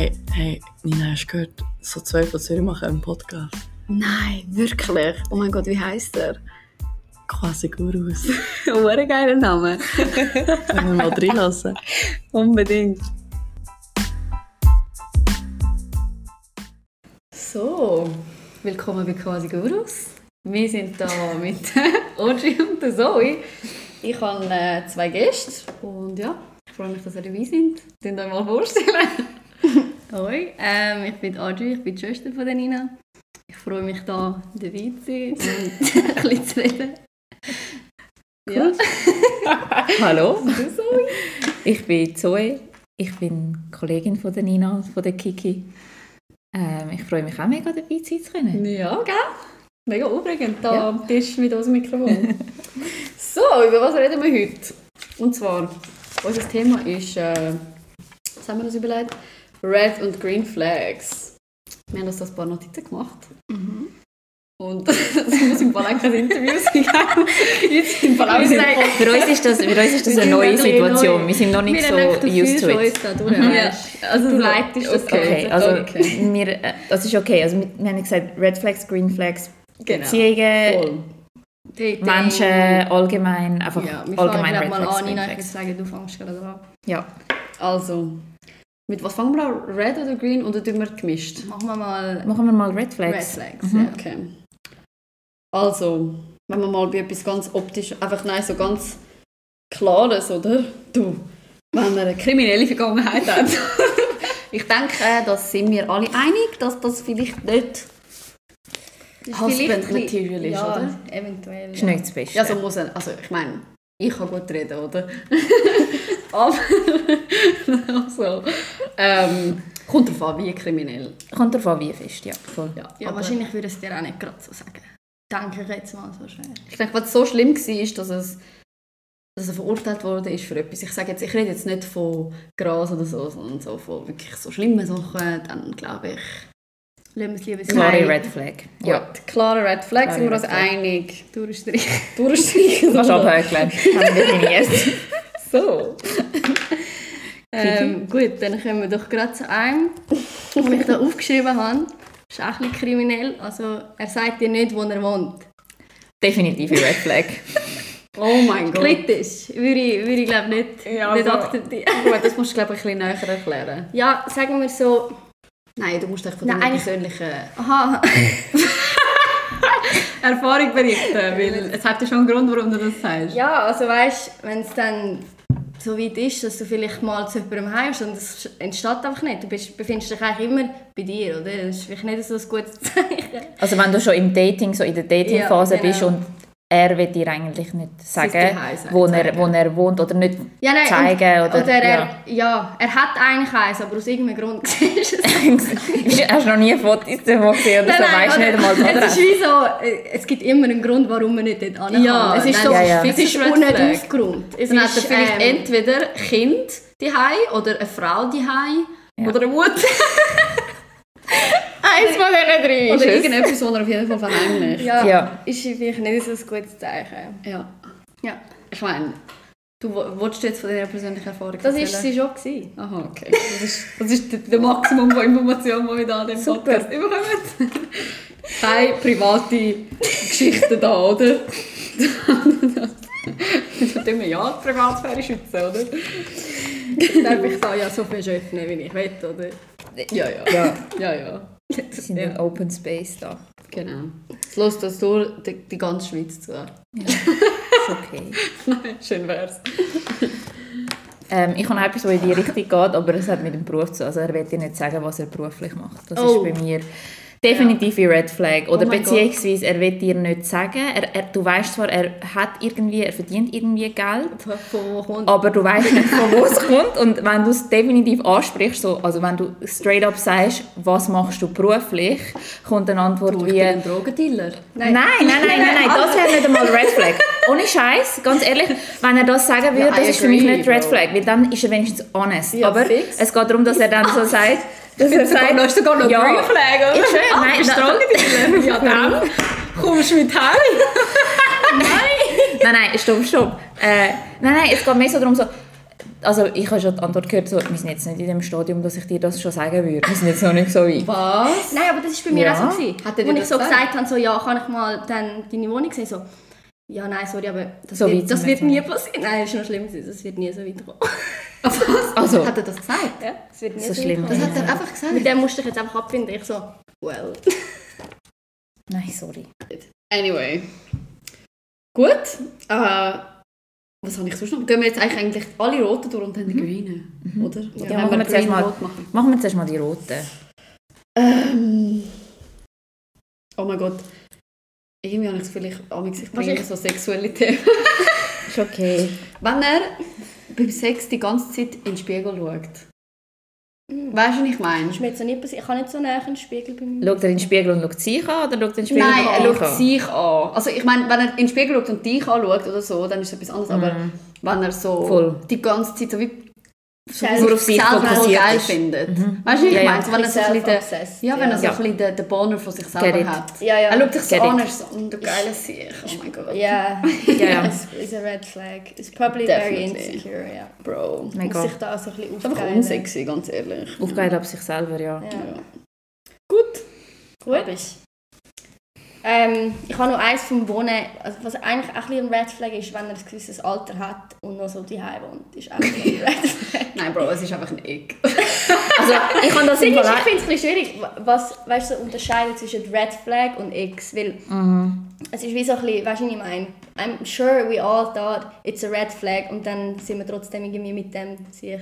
Hey, hey, Nina, hast du gehört, so zwei von Zürich machen einen Podcast? Nein, wirklich? Oh mein Gott, wie heißt der? Quasi Gurus. Oh, ein geiler Name. Wenn wir mal reinlassen. Unbedingt. So, willkommen bei Quasi Gurus. Wir sind da mit Audrey und der Zoe. Ich habe äh, zwei Gäste und ja, ich freue mich, dass ihr dabei sind. Könnt euch mal vorstellen. Hoi, ähm, ich bin Audrey, ich bin die Schwester von der Nina. Ich freue mich, da dabei zu sein und ein bisschen zu reden. Ja. Hallo, ich bin Zoe. Ich bin Kollegin von der Nina, von der Kiki. Ähm, ich freue mich auch mega dabei sein zu können. Ja, gell? Mega aufregend, da Ja. am Tisch mit unserem Mikrofon. so, über was reden wir heute? Und zwar, unser Thema ist, äh, was haben wir uns überlegt? Red und Green Flags. Wir haben uns das ein paar Notizen gemacht. Und das muss im Fall auch kein Interview sein. gell? Jetzt im Wir sind, für, uns ist das, für uns ist das Wir eine sind neue Situation. Wir sind noch nicht Wir so used to it. schon uns da durch, Mhm. Also du leitest das Okay, also Okay. Wir, äh, das ist okay. Also wir, wir haben gesagt, Red Flags, Green Flags, Genau. Beziehungen. Menschen, allgemein, einfach Ja, wir allgemein fangen Red mal Flags, an. Green Nina, ich würde Flags. sagen, du fängst gerade an. Ja. Also, mit was fangen wir an? Red oder Green oder tun wir gemischt? Machen wir mal Machen wir mal Red Red Flags. Flags. Mhm. Ja, okay. Also, wenn wir mal bei etwas ganz optisch, einfach nein, so ganz klares, oder? Du, wenn man eine kriminelle Vergangenheit hat. ich denke, äh, da sind wir alle einig, dass das vielleicht nicht Husband Material ist, ja, oder? eventuell. Ist nicht das Beste. Ja, so muss er, also ich meine, ich kann gut reden, oder? Aber, also, ähm, kommt darauf an, wie kriminell. Kommt darauf an, wie fest. Ja, voll. Ja, Ja, aber wahrscheinlich würde es dir auch nicht gerade so sagen. Denke ich jetzt mal so schwer. Ich denke, was so schlimm war, ist, dass, es, dass er verurteilt wurde ist für etwas. Ich sage jetzt, ich rede jetzt nicht von Gras oder so, sondern so von wirklich so schlimmen Sachen, dann glaube ich... Lassen wir es lieber Klare sein. Red Flag. Ja. Klare Red Flag, Klare sind wir uns Flag. einig. Durchstreichen. Durchstreichen. Kannst du abhökeln. Haben wir definiert. So. Ähm, gut, dann kommen wir doch gerade zu einem, den ich da aufgeschrieben habe. Ist auch ein bisschen kriminell. Also, er sagt dir nicht, wo er wohnt. Definitive Red Flag. Oh mein Gott. Kritisch. Würde ich, würde ich glaube nicht, Ja, nicht also- akzeptieren. Gut, das musst du glaube ich ein bisschen näher erklären. Ja, sagen wir so. Nein, du musst echt von Nein, deiner persönlichen Aha, Erfahrung berichten, weil es hat ja schon einen Grund, warum du das sagst. ja, also weißt wenn es dann so weit ist, dass du vielleicht mal zu jemandem heimst und es entsteht einfach nicht. Du bist, befindest dich eigentlich immer bei dir, oder? Das ist vielleicht nicht so ein gutes Zeichen. Also wenn du schon im Dating, so in der Datingphase Ja, genau. bist und er will dir eigentlich nicht sagen, wo er, wo er wohnt oder nicht Ja, nein, zeigen und, oder, oder er, ja. ja. er hat eigentlich eins, aber aus irgendeinem Grund ist es Hast du noch nie Fotos davon gesehen oder so, weißt du nicht einmal die Es ist wie so, äh, es gibt immer einen Grund, warum man nicht dort hin Ja. Es ist nein, so, ja, ja. es ist Flag. aufgeräumt. Es Dann hat er ist, vielleicht ähm, entweder ein Kind daheim oder eine Frau daheim Ja. oder eine Mutter. Eins von diesen drei Oder ist es. irgendetwas, was er auf jeden Fall verheimlicht. ja, Ja. ist vielleicht nicht so ein gutes Zeichen. Ja. Ja, Ich meine, du wo- willst jetzt von deiner persönlichen Erfahrung das war erzählen? sie schon. Gewesen. Aha, okay. Das ist, das ist der- Maximum von Informationen, die wir da an dem Super. Podcast überkommen. Keine private Geschichten da, oder? Da tun wir ja die Privatsphäre schützen, oder? Darf ich da ja so viel öffnen, wie ich will, oder? Ja, ja. Ja, Ja, ja. wir sind im Open Space da. Genau. Es lässt das durch die, die ganze Schweiz zu. Ja. Ist okay. Schön wär's. Ähm, ich habe etwas, das in die Richtung geht, aber es hat mit dem Beruf zu Also er will dir nicht sagen, was er beruflich macht. Das Oh. ist bei mir definitiv ein Red Flag. Oder Oh beziehungsweise er will dir nicht sagen, er, er, du weißt zwar, er hat irgendwie, er verdient irgendwie Geld, Von wo kommt aber du weißt nicht, von wo es kommt. Und wenn du es definitiv ansprichst, so, also wenn du straight up sagst, was machst du beruflich, kommt eine Antwort Du, ich wie... bin ein Drogendealer. Nein, nein, nein, nein, nein, das wäre nicht einmal Red Flag. Ohne Scheiß, ganz ehrlich, wenn er das sagen würde, Ja, das ist für mich nicht Red. Flag, weil dann ist er wenigstens honest. Ja, Aber fix. es geht darum, dass er dann so sagt, dass er sagt, ist sogar noch ja, Green Flag, oder? Ich schwöre, Ah, nein, nein. Ja, dann kommst du mit heim. nein, nein, stopp, stopp. Äh, nein, nein, es geht mehr so darum, so, also ich habe schon die Antwort gehört, so, wir sind jetzt nicht in dem Stadium, dass ich dir das schon sagen würde. Wir sind jetzt noch nicht so weit. Was? Nein, aber das war bei mir Ja. auch so. Gewesen. Hat er dir Als ich so gesagt? gesagt habe, so, ja, kann ich mal dann deine Wohnung sehen? So, ja, nein, sorry, aber das So wird, das wird nie passieren. Nein, das ist noch schlimm, das wird nie so weit kommen. Was? Also- Hat er das gesagt? Ja, das wird nie So so, schlimm. Das hat er einfach gesagt? Mit dem musste ich jetzt einfach abfinden. Ich so, well. Nein, sorry. Anyway. Gut. Äh, was habe ich sonst noch? Gehen wir jetzt eigentlich, alle Roten durch und dann die Grünen, oder? Oder Ja, machen wir Green mal- machen? Machen wir zuerst mal die roten. Ähm, oh mein Gott. Irgendwie habe ich das vielleicht, oh, ich bringe ich- so sexuelle Themen. Ist okay. Wenn er beim Sex die ganze Zeit in den Spiegel schaut. Weißt du, was ich meine? Ist mir jetzt noch passiert. Ich habe nicht so näher einen Spiegel bei mir. Schaut er in den Spiegel und schaut sich an oder schaut er in den Spiegel Nein, er schaut sich an. Also ich meine, wenn er in den Spiegel schaut und dich anschaut oder so, dann ist es etwas anderes. Aber wenn er so Voll. die ganze Zeit so wie so Selber auf sich fokussiert findet. Weißt du, ich Ja, ja. meine? Wenn er so ein bisschen ja, wenn er so ja. ein bisschen den, den Boner von sich selber hat. Ja, ja. Er schaut sich so an, er ist so, «Mm, du geile Sieg, oh mein Gott. Ja, Ja, it's, it's a red flag. It's probably very Definitely. insecure, ja. Bro. Mega. Muss sich da so ein bisschen Ist einfach aufgeilen. unsexy, ganz ehrlich. Aufgeil ab sich selber, ja. Ja. Ja. Gut. Gut. Ähm, ich habe noch eins vom Wohnen, also was eigentlich auch ein Red Flag ist, wenn er ein gewisses Alter hat und noch so daheim wohnt, ist auch ein Red Flag. Nein, Bro, es ist einfach ein Egg. Also, kann das ich finde es ein bisschen schwierig, was weißt du, so unterscheiden zwischen Red Flag und X, weil Mhm. es ist wie so ein bisschen, weißt du, was ich meine? I'm sure we all thought it's a Red Flag und dann sind wir trotzdem irgendwie mit dem sich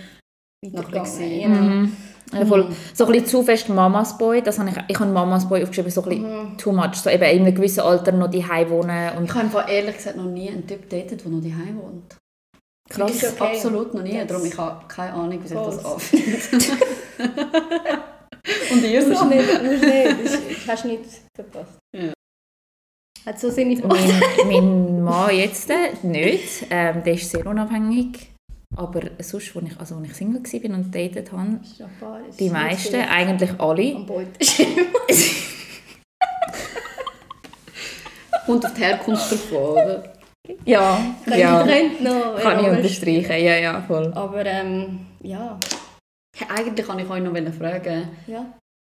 weitergegangen. Genau. Mhm. Ja, voll. So ein bisschen zu fest Mamas Boy, das habe ich, ich habe Mamas Boy aufgeschrieben, so ein bisschen Mhm. too much, so eben in einem gewissen Alter noch die wohnen und Ich habe einfach ehrlich gesagt noch nie einen Typ datet, der noch daheim wohnt. krass. Ist okay. Absolut noch nie. That's- Darum ich habe keine Ahnung, wie sich das anfühlt. Und ihr so? nicht, nicht, das hast du nicht verpasst. Ja. Hat so seine Mein, mein Mann jetzt äh, nicht, ähm, der ist sehr unabhängig, aber sonst, als ich, also, als ich Single war und datet habe, die meisten, eigentlich alle, Am. Kommt auf die Herkunft davon, ja, ja, Trennt noch. kann ich unterstreichen, ja, ja, voll. Aber ähm, ja. Eigentlich kann ich euch noch fragen, ja.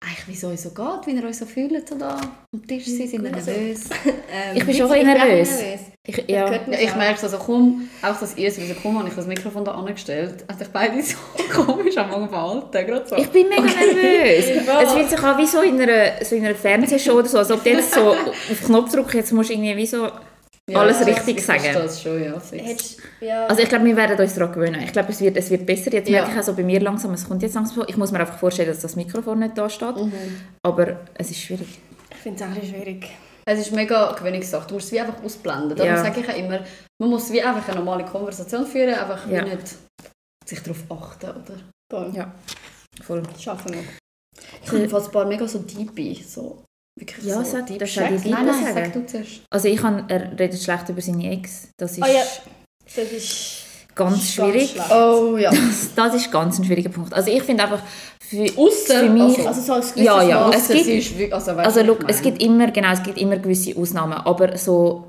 Eigentlich, wie es euch so geht, wie ihr euch so fühlt so da am Tisch sind, sind ihr nervös? Ähm, Ich bin schon ein nervös. Ich, ja. ich merke es, also komm, auch dass ihr sowieso komm, habe ich das Mikrofon da angestellt. Also ich beide so komisch am Anfang verhalten, so. Ich bin mega nervös. Es fühlt sich an wie so in einer, so in einer Fernsehshow oder so, als ob du jetzt so auf Knopf drücken, jetzt musst irgendwie wie so... alles richtig ich sagen. Das schon, ja. Hättest- ja. Also ich glaube, wir werden uns daran gewöhnen. Ich glaube, es wird, es wird besser. Jetzt Ja. merke ich auch so bei mir langsam, es kommt jetzt langsam vor. Ich muss mir einfach vorstellen, dass das Mikrofon nicht da steht. Mhm. Aber es ist schwierig. ich finde es auch schwierig. Es ist mega Gewöhnungssache. Du musst es wie einfach ausblenden. Darum Ja. sage ich auch immer, man muss wie einfach eine normale Konversation führen, einfach wie Ja. nicht sich darauf achten, oder? Voll. Ja. Voll. Schaffen wir. Ich habe fast ein paar mega so deepy, so wirklich Ja, so sag- die Shacks. Deepen Nein, nein, sagen? sag du zuerst. Also ich kann, er redet schlecht über seine Ex. Das ist Ah ja. Das ist ganz ganz schwierig. schlecht. Oh ja. Das, das ist ganz ein schwieriger Punkt. Also ich finde einfach, für, Ausser- für mich... also- Also so gewisses Ja, ja. Es gibt- ist also, Also look, ich es gibt immer, genau, es gibt immer gewisse Ausnahmen, aber so,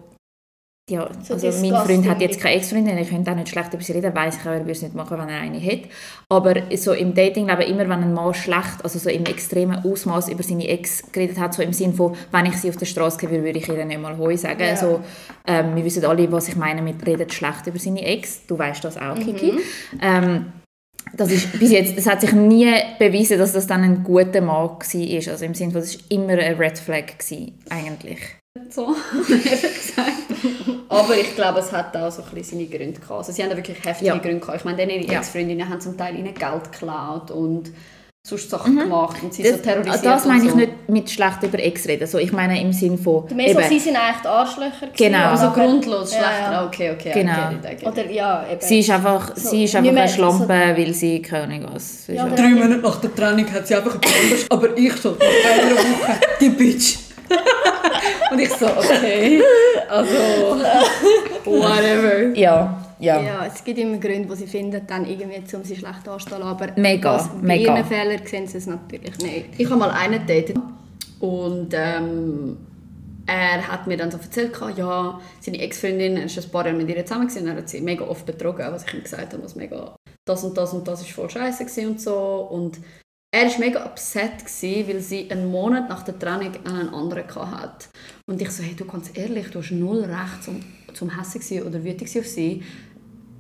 ja, So also mein Freund hat jetzt keine Ex-Freundin, ich könnte auch nicht schlecht über sie reden, weiss ich auch, er würde es nicht machen, wenn er eine hat. Aber so im Datingleben immer, wenn ein Mann schlecht, also so im extremen Ausmaß über seine Ex geredet hat, so im Sinn von, wenn ich sie auf der Straße sehe, würde ich ihr nicht mal Hoi sagen. Ja. So, ähm, wir wissen alle, was ich meine mit redet schlecht über seine Ex. Du weißt das auch, Kiki. Mhm. Ähm, das ist bis jetzt, es hat sich nie bewiesen, dass das dann ein guter Mann war. Also im Sinne von, es war immer ein Red Flag gewesen, eigentlich. So, ehrlich gesagt. Aber ich glaube, es hat auch so ein bisschen seine Gründe gehabt. Also sie haben da wirklich heftige Ja. Gründe gehabt. Ich meine, ihre Ja. Ex-Freundinnen haben zum Teil ihnen Geld geklaut und sonst Sachen gemacht und sie so Mhm. Das, terrorisiert das meine ich so. nicht mit schlecht über Ex reden. So, ich meine im Sinne von, Du meinst, so, sie sind eigentlich die Arschlöcher Genau. Also grundlos Ja, schlecht. ja. Ah, Okay, okay. Genau. Oder ja, eben. sie ist einfach, So, sie ist einfach mehr eine so- Schlampe, weil sie keine Ahnung was. Ja, Ja, oder- Monate nach der Trennung hat sie einfach etwas anderes, aber ich so nach einer Woche, die Bitch. und ich so, okay, also, whatever. ja, ja. Ja, es gibt immer Gründe, die sie finden, dann irgendwie, um sie schlecht anzustellen. Aber Mega, was, bei mega. ihren Fehlern sehen sie es natürlich nicht. Ich habe mal einen datet und ähm, er hat mir dann so erzählt, ja, seine Ex-Freundin, ist ein paar Jahre mit ihr zusammen gewesen, und er hat sie mega oft betrogen, was ich ihm gesagt habe, was mega das und das und das ist voll scheiße und so. Und er war mega upset, gewesen, weil sie einen Monat nach der Trennung einen anderen hatte. Und ich so, hey, du ganz ehrlich, du hast null Recht zum, zum Hässig oder wütig sein auf sie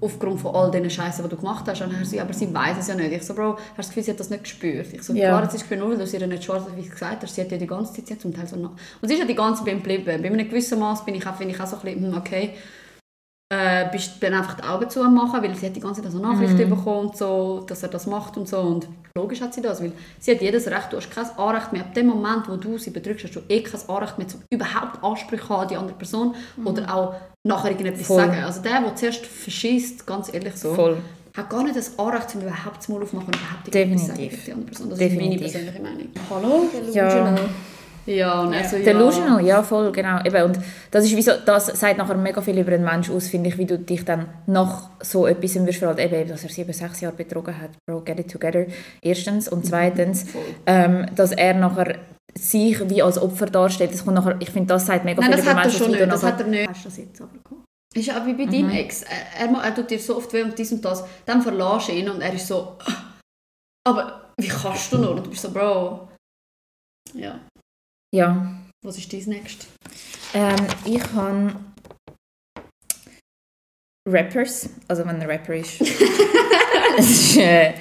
aufgrund von all diesen Scheißen, die du gemacht hast. Und dann sie, aber sie weiß es ja nicht. Ich so, Bro, hast du das Gefühl, sie hat das nicht gespürt? Ich so, Ja. klar, es gespürt, nur weil du es ihr nicht schwarz wie gesagt hast. Sie hat ja die ganze Zeit, sie hat zum Teil so nach... Und sie ist ja die ganze Zeit bei ihm geblieben. Bei einem gewissen Maß bin ich auch, finde ich auch so ein bisschen, hm, okay, äh, bist dann einfach die Augen zu am machen, weil sie hat die ganze Zeit so Nachrichten bekommen und so, dass er das macht und so und logisch hat sie das, weil sie hat jedes Recht, du hast kein Anrecht mehr, ab dem Moment, wo du sie bedrückst, hast du eh kein Anrecht mehr, um überhaupt Ansprüche haben an die andere Person oder auch nachher irgendetwas Voll. sagen. Also der, der zuerst verschießt, ganz ehrlich so, Voll. hat gar nicht das Anrecht, um überhaupt das Maul aufmachen und überhaupt irgendetwas sagen Definitiv. gegen die andere Person. Das ist meine Definitiv. persönliche Meinung. Hallo? Ja. Ja, und also, ja. Delusional, ja voll, genau. Eben, und das, ist wie so, das sagt nachher mega viel über einen Menschen aus, finde ich, wie du dich dann nach so etwas wirst verhalten. Eben, dass er sieben, sechs Jahre betrogen hat. Bro, get it together. Erstens. Und zweitens, ähm, dass er nachher sich wie als Opfer darstellt. Das kommt nachher, ich finde, das sagt mega Nein, viel das über hat er Menschen schon aus. Das hat er nicht. Hast du das jetzt aber gemacht? Ist ja auch wie bei deinem Ex. Er, er, er tut dir so oft weh und dies und das. Dann verlässt du ihn und er ist so... Aber wie kannst du nur? Und du bist so, Bro... Ja. Ja. Was ist dein Next? Ähm, ich habe Rappers, also wenn ein Rapper ist. Es ist, äh,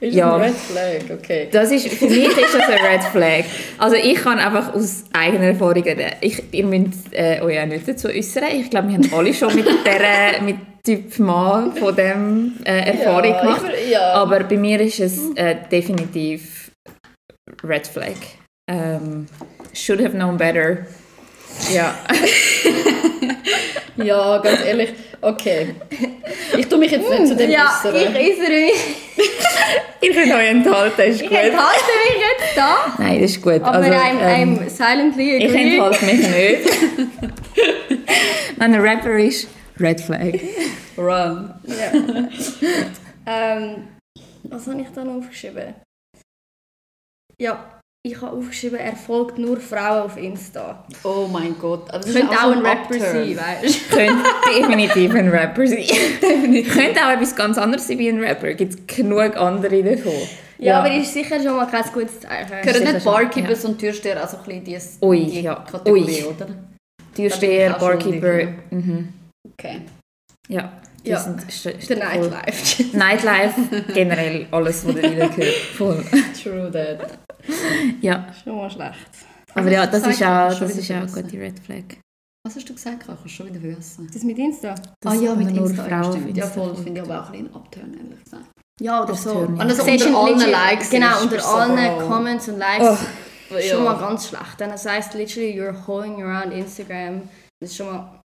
Ja. Red Flag, okay. Das ist, für mich ist das ein Red Flag. Also ich kann einfach aus eigener Erfahrung reden. Ich, ihr müsst äh, euch auch nicht dazu äußern. Ich glaube, wir haben alle schon mit, der, mit Typ Mann von dem äh, Erfahrung Ja, gemacht. ich- ja. Aber bei mir ist es äh, definitiv Red Flag. Ähm, should have known better. Ja. Ja, ganz ehrlich. Okay. Ich tue mich jetzt nicht zu dem Ja, äußern. ich äußere mich. Ihr könnt euch enthalten, ist Ich gut. enthalte mich jetzt da. Nein, das ist gut. Aber also, I'm, ähm, I'm silently Ich agree. enthalte mich nicht. Wenn ein Rapper ist, Red Flag. Run. Ähm, was habe ich da noch aufgeschrieben? Ja, ich habe aufgeschrieben, er folgt nur Frauen auf Insta. Oh mein Gott. Aber das ist Könnte auch ein so Rapper sein, weißt Könnte definitiv ein Rapper sein. Könnte auch etwas ganz anderes sein wie ein Rapper. Gibt es genug andere davon. du? Ja, aber ist sicher schon mal kein gutes Zeichen. Gehören nicht schon, Barkeepers ja. und Türsteher also ein bisschen dieses- Ui, die ja. Kategorie, Ui. oder? Türsteher, auch Barkeeper. Mhm. Okay. Ja, die Ja. sind Der voll- Nightlife. Nightlife, generell alles, was da reingehört. Voll. True that. Ja, schon mal schlecht. aber ja, das gesagt? ist auch, das ist auch eine gute Red Flag. Was hast du gesagt? Ich habe schon wieder vergessen. Das mit Insta? Das ah ja, mit nur Insta. ja, Frauen stimmt. Ja, Insta voll. Das folgen. finde ich aber auch ein bisschen Upturn, ehrlich gesagt. Ja, oder so. Und also unter allen Likes Genau, unter so, allen Bro. Comments und Likes. Ja. Schon mal ganz schlecht. Dann das heisst literally, you're holding around Instagram. Das ist schon mal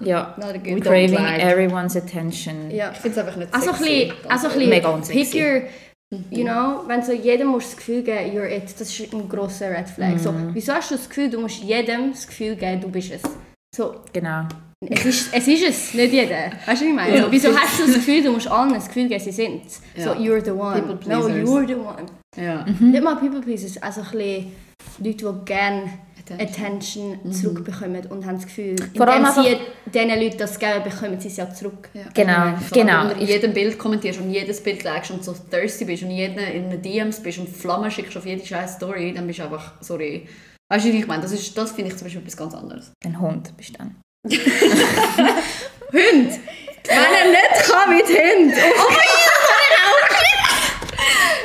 Ja, not a We good don't craving like. everyone's attention. Ja. Ich finde es einfach nicht Also ein sexy. bisschen, also ein Mega bisschen unsexy. pick your, you know, wenn so jedem musst das Gefühl geben, you're it, das ist ein grosser Red Flag. So, Mhm. wieso hast du das Gefühl, du musst jedem das Gefühl geben, du bist es? So, Genau. es ist es, ist es nicht jeder. Weißt du, was ich meine? So, wieso hast du das Gefühl, du musst allen das Gefühl geben, sie sind So, Ja. you're the one. People No, pleasers. you're the one. Ja. Nicht mal People Pleasers, also ein bisschen Leute, die gerne Attention. Attention zurückbekommen und haben das Gefühl, Vor indem sie diesen Leuten das geben, bekommen sie es ja zurück. Ja. Genau, allem, genau. Wenn du unter jedem Bild kommentierst und jedes Bild likest und so thirsty bist und jeden in den DMs bist und Flammen schickst auf jede scheiß Story, dann bist du einfach, sorry. Weißt du, wie ich meine? Das, ist, das finde ich zum Beispiel etwas ganz anderes. Ein Hund bist du dann. Hund! Wenn er nicht kann mit Hund!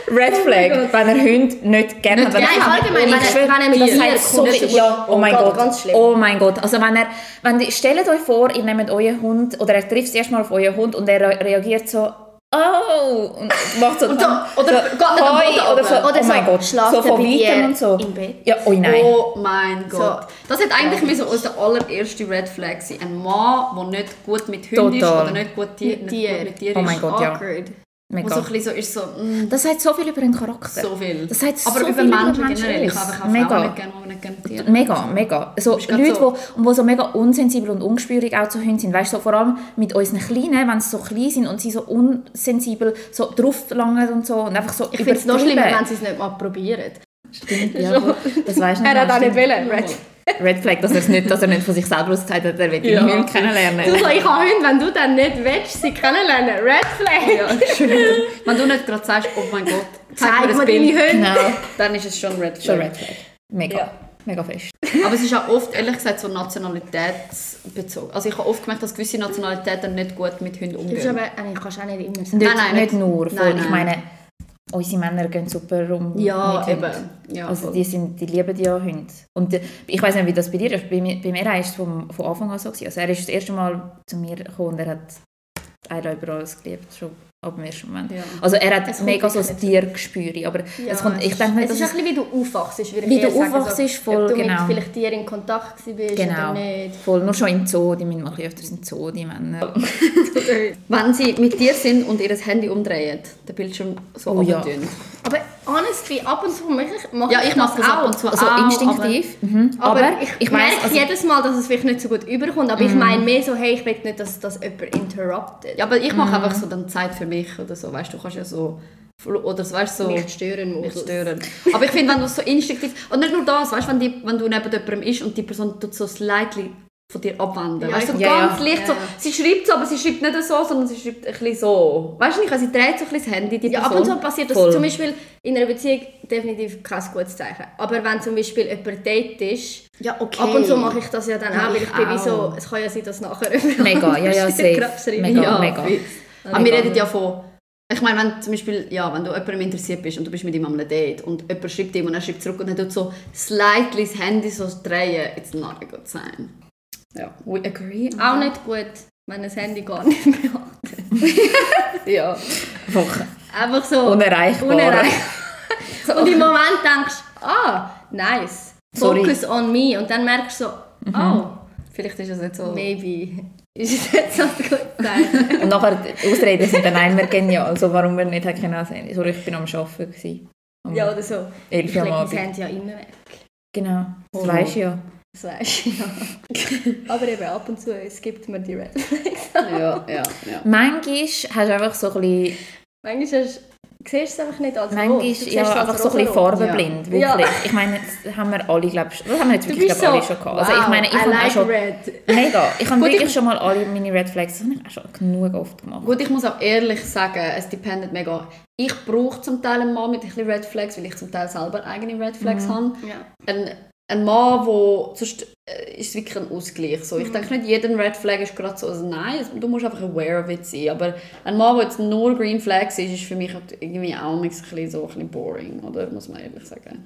Red Flag, wenn er Hund nicht gerne hat. Wenn hat. allgemein, Ich wenn er- schwöre, wenn er mit das so viel- ist- ja, oh oh mein Gott, Gott, oh mein Gott. Also wenn er, wenn die, stellt euch vor, ihr nehmt euren Hund oder er trifft das erste Mal auf euren Hund und er re- reagiert so, oh, und macht so, Und so- oder so, «Hoi», Boden oder so. Oder oh mein so, Gott, so von weitem und so. im Bett? Ja, oh nein. Oh mein Gott. Das hat eigentlich müssen unser allererste Red Flag sein. Ein Mann, der nicht gut mit Hunden ist oder nicht gut, die, Mit nicht dir. gut mit dir Oh mein ist. Gott, ja. Wo so Mega. ein bisschen so ist so, mm, Das sagt so viel über den Charakter. so viel. Das sagt Aber so über viel Menschen generell. Ich habe auch Mega. Frauen nicht gerne, die nicht gerne Tiere Mega, mega. So Leute, so- die wo, wo so mega unsensibel und ungespürig auch zu Hunden sind. Weißt du, so, vor allem mit unseren Kleinen, wenn sie so klein sind und sie so unsensibel so drauf langen und so und einfach so Ich finde es noch schlimmer, wenn sie es nicht mal probieren. Stimmt, ja, das weißt du Er hat auch nicht wollen. Red, Red Flag, dass er, es nicht, dass er nicht von sich selber aus gesagt hat, er will Ja. ja. Hunde kennenlernen. Du so, ich habe Hunde, wenn du dann nicht willst, sie kennenlernen. Red Flag. Ja, schön. Wenn du nicht gerade sagst, oh mein Gott, Zeig mir deine Hunde. Genau, dann ist es schon Red Flag. schon Red Flag. Mega, Ja. mega fest. Aber es ist auch oft, ehrlich gesagt, so nationalitätsbezogen. Also ich habe oft gemerkt, dass gewisse Nationalitäten nicht gut mit Hunden Das ist umgehen. aber, eigentlich kannst du auch nicht immer sagen. Nicht, Nein, nein, nicht nicht- nur, voll. nein, ich nein. meine, unsere Männer gehen super um Ja, mit eben. Ja, also voll. die, sind, die lieben ja Hunde. Und äh, ich weiß nicht, wie das bei dir ist. Bei mir, bei mir war es vom, von Anfang an so. Gewesen. Also er ist das erste Mal zu mir gekommen und er hat Eile über alles geliebt, schon ab dem ersten Moment. Ja. Also er hat Es mega so das Tiergespür, aber Ja, es kommt, ich denke nicht, es ist ein bisschen, wie du aufwachst, würde ich Wie du aufwachst, so, ist voll, ob du genau. mit vielleicht Tieren in Kontakt gewesen bist Genau. oder nicht. Voll, nur schon im Zoo, die müssen mal ein öfters im Zoo, die Männer. Wenn sie mit dir sind und ihr Handy umdrehen, den Bildschirm so Oh ja. Aber honestly, ab und zu mache ich, mache Ja, ich mache das ab und zu Also auch, instinktiv. mhm. Aber, Aber, ich, ich merke also, jedes Mal, dass es vielleicht nicht so gut überkommt. Aber ich meine mehr so, hey, ich will nicht, dass das jemand interruptet. Ja, aber ich Mhm. mache einfach so dann Zeit für mich oder so, weißt du, kannst ja so oder so, weißt so Nicht stören nicht muss. stören. Aber ich finde, wenn du so instinktiv und nicht nur das, weißt du, wenn, die, wenn du neben jemandem ist und die Person tut so slightly von dir abwenden, Ja, weißt du, ich- Ja, ganz ja. leicht so, sie schreibt so, aber sie schreibt nicht so, sondern sie schreibt ein bisschen so, weißt du nicht, also sie dreht so ein bisschen das Handy, die Ja, ab Person. und zu passiert das Voll. zum Beispiel in einer Beziehung definitiv kein gutes Zeichen. Aber wenn zum Beispiel jemand Date ist, ja, okay. ab und zu mache ich das ja dann auch, weil ich ich bin wie so, es kann ja sein, dass nachher Mega, ja, ja, safe. Mega, ja, mega. Fix. Aber wir reden ja von. Ich meine, wenn zum Beispiel, ja, wenn du jemandem interessiert bist und du bist mit ihm am Date und jemand schreibt ihm und er schreibt zurück und er tut so slightly das Handy so drehen, it's not a good sign. Ja, we agree. Auch nicht gut, wenn das Handy gar nicht mehr hat. Ja. Einfach Einfach so unerreichbar. unerreichbar. Und im Moment denkst du, ah, nice, Sorry. focus on me. Und dann merkst du so, oh, Vielleicht ist es nicht so. maybe ist es jetzt so ein gutes. Und nachher die Ausreden sind dann einmal genial. Also warum wir nicht hätten können. So, ich bin am Arbeiten. Gewesen. Am ja, oder so. Ich 11 lege Abend. Handy ja immer weg. Genau, das Oh. weisst du ja. Das weisst du, ja. Aber eben ab und zu, es gibt mir die Red Flags. Ja, ja, ja. Manchmal hast du einfach so ein bisschen, Manchmal hast, siehst du es einfach nicht als manchmal, rot. Du ja, es als einfach so ein bisschen farbenblind. Ja. Wirklich. Ich meine, das haben wir alle, glaube ich, das haben wir jetzt wirklich so, alle schon gehabt. Also wow, ich meine, ich habe like auch schon, red. mega, ich habe wirklich ich- schon mal alle meine Red Flags, das habe ich auch schon genug oft gemacht. Gut, ich muss auch ehrlich sagen, es dependet mega. Ich brauche zum Teil einen Mann mit ein bisschen Red Flags, weil ich zum Teil selber eigene Red Flags habe. Ja. Ein, ein Mann, wo sonst äh, ist es wirklich ein Ausgleich. So, ich denke nicht, jeder Red Flag ist gerade so, also nein, du musst einfach aware of it sein. Aber ein Mann, der jetzt nur Green Flags ist, ist für mich halt irgendwie auch ein bisschen, so ein bisschen boring, oder? Muss man ehrlich sagen.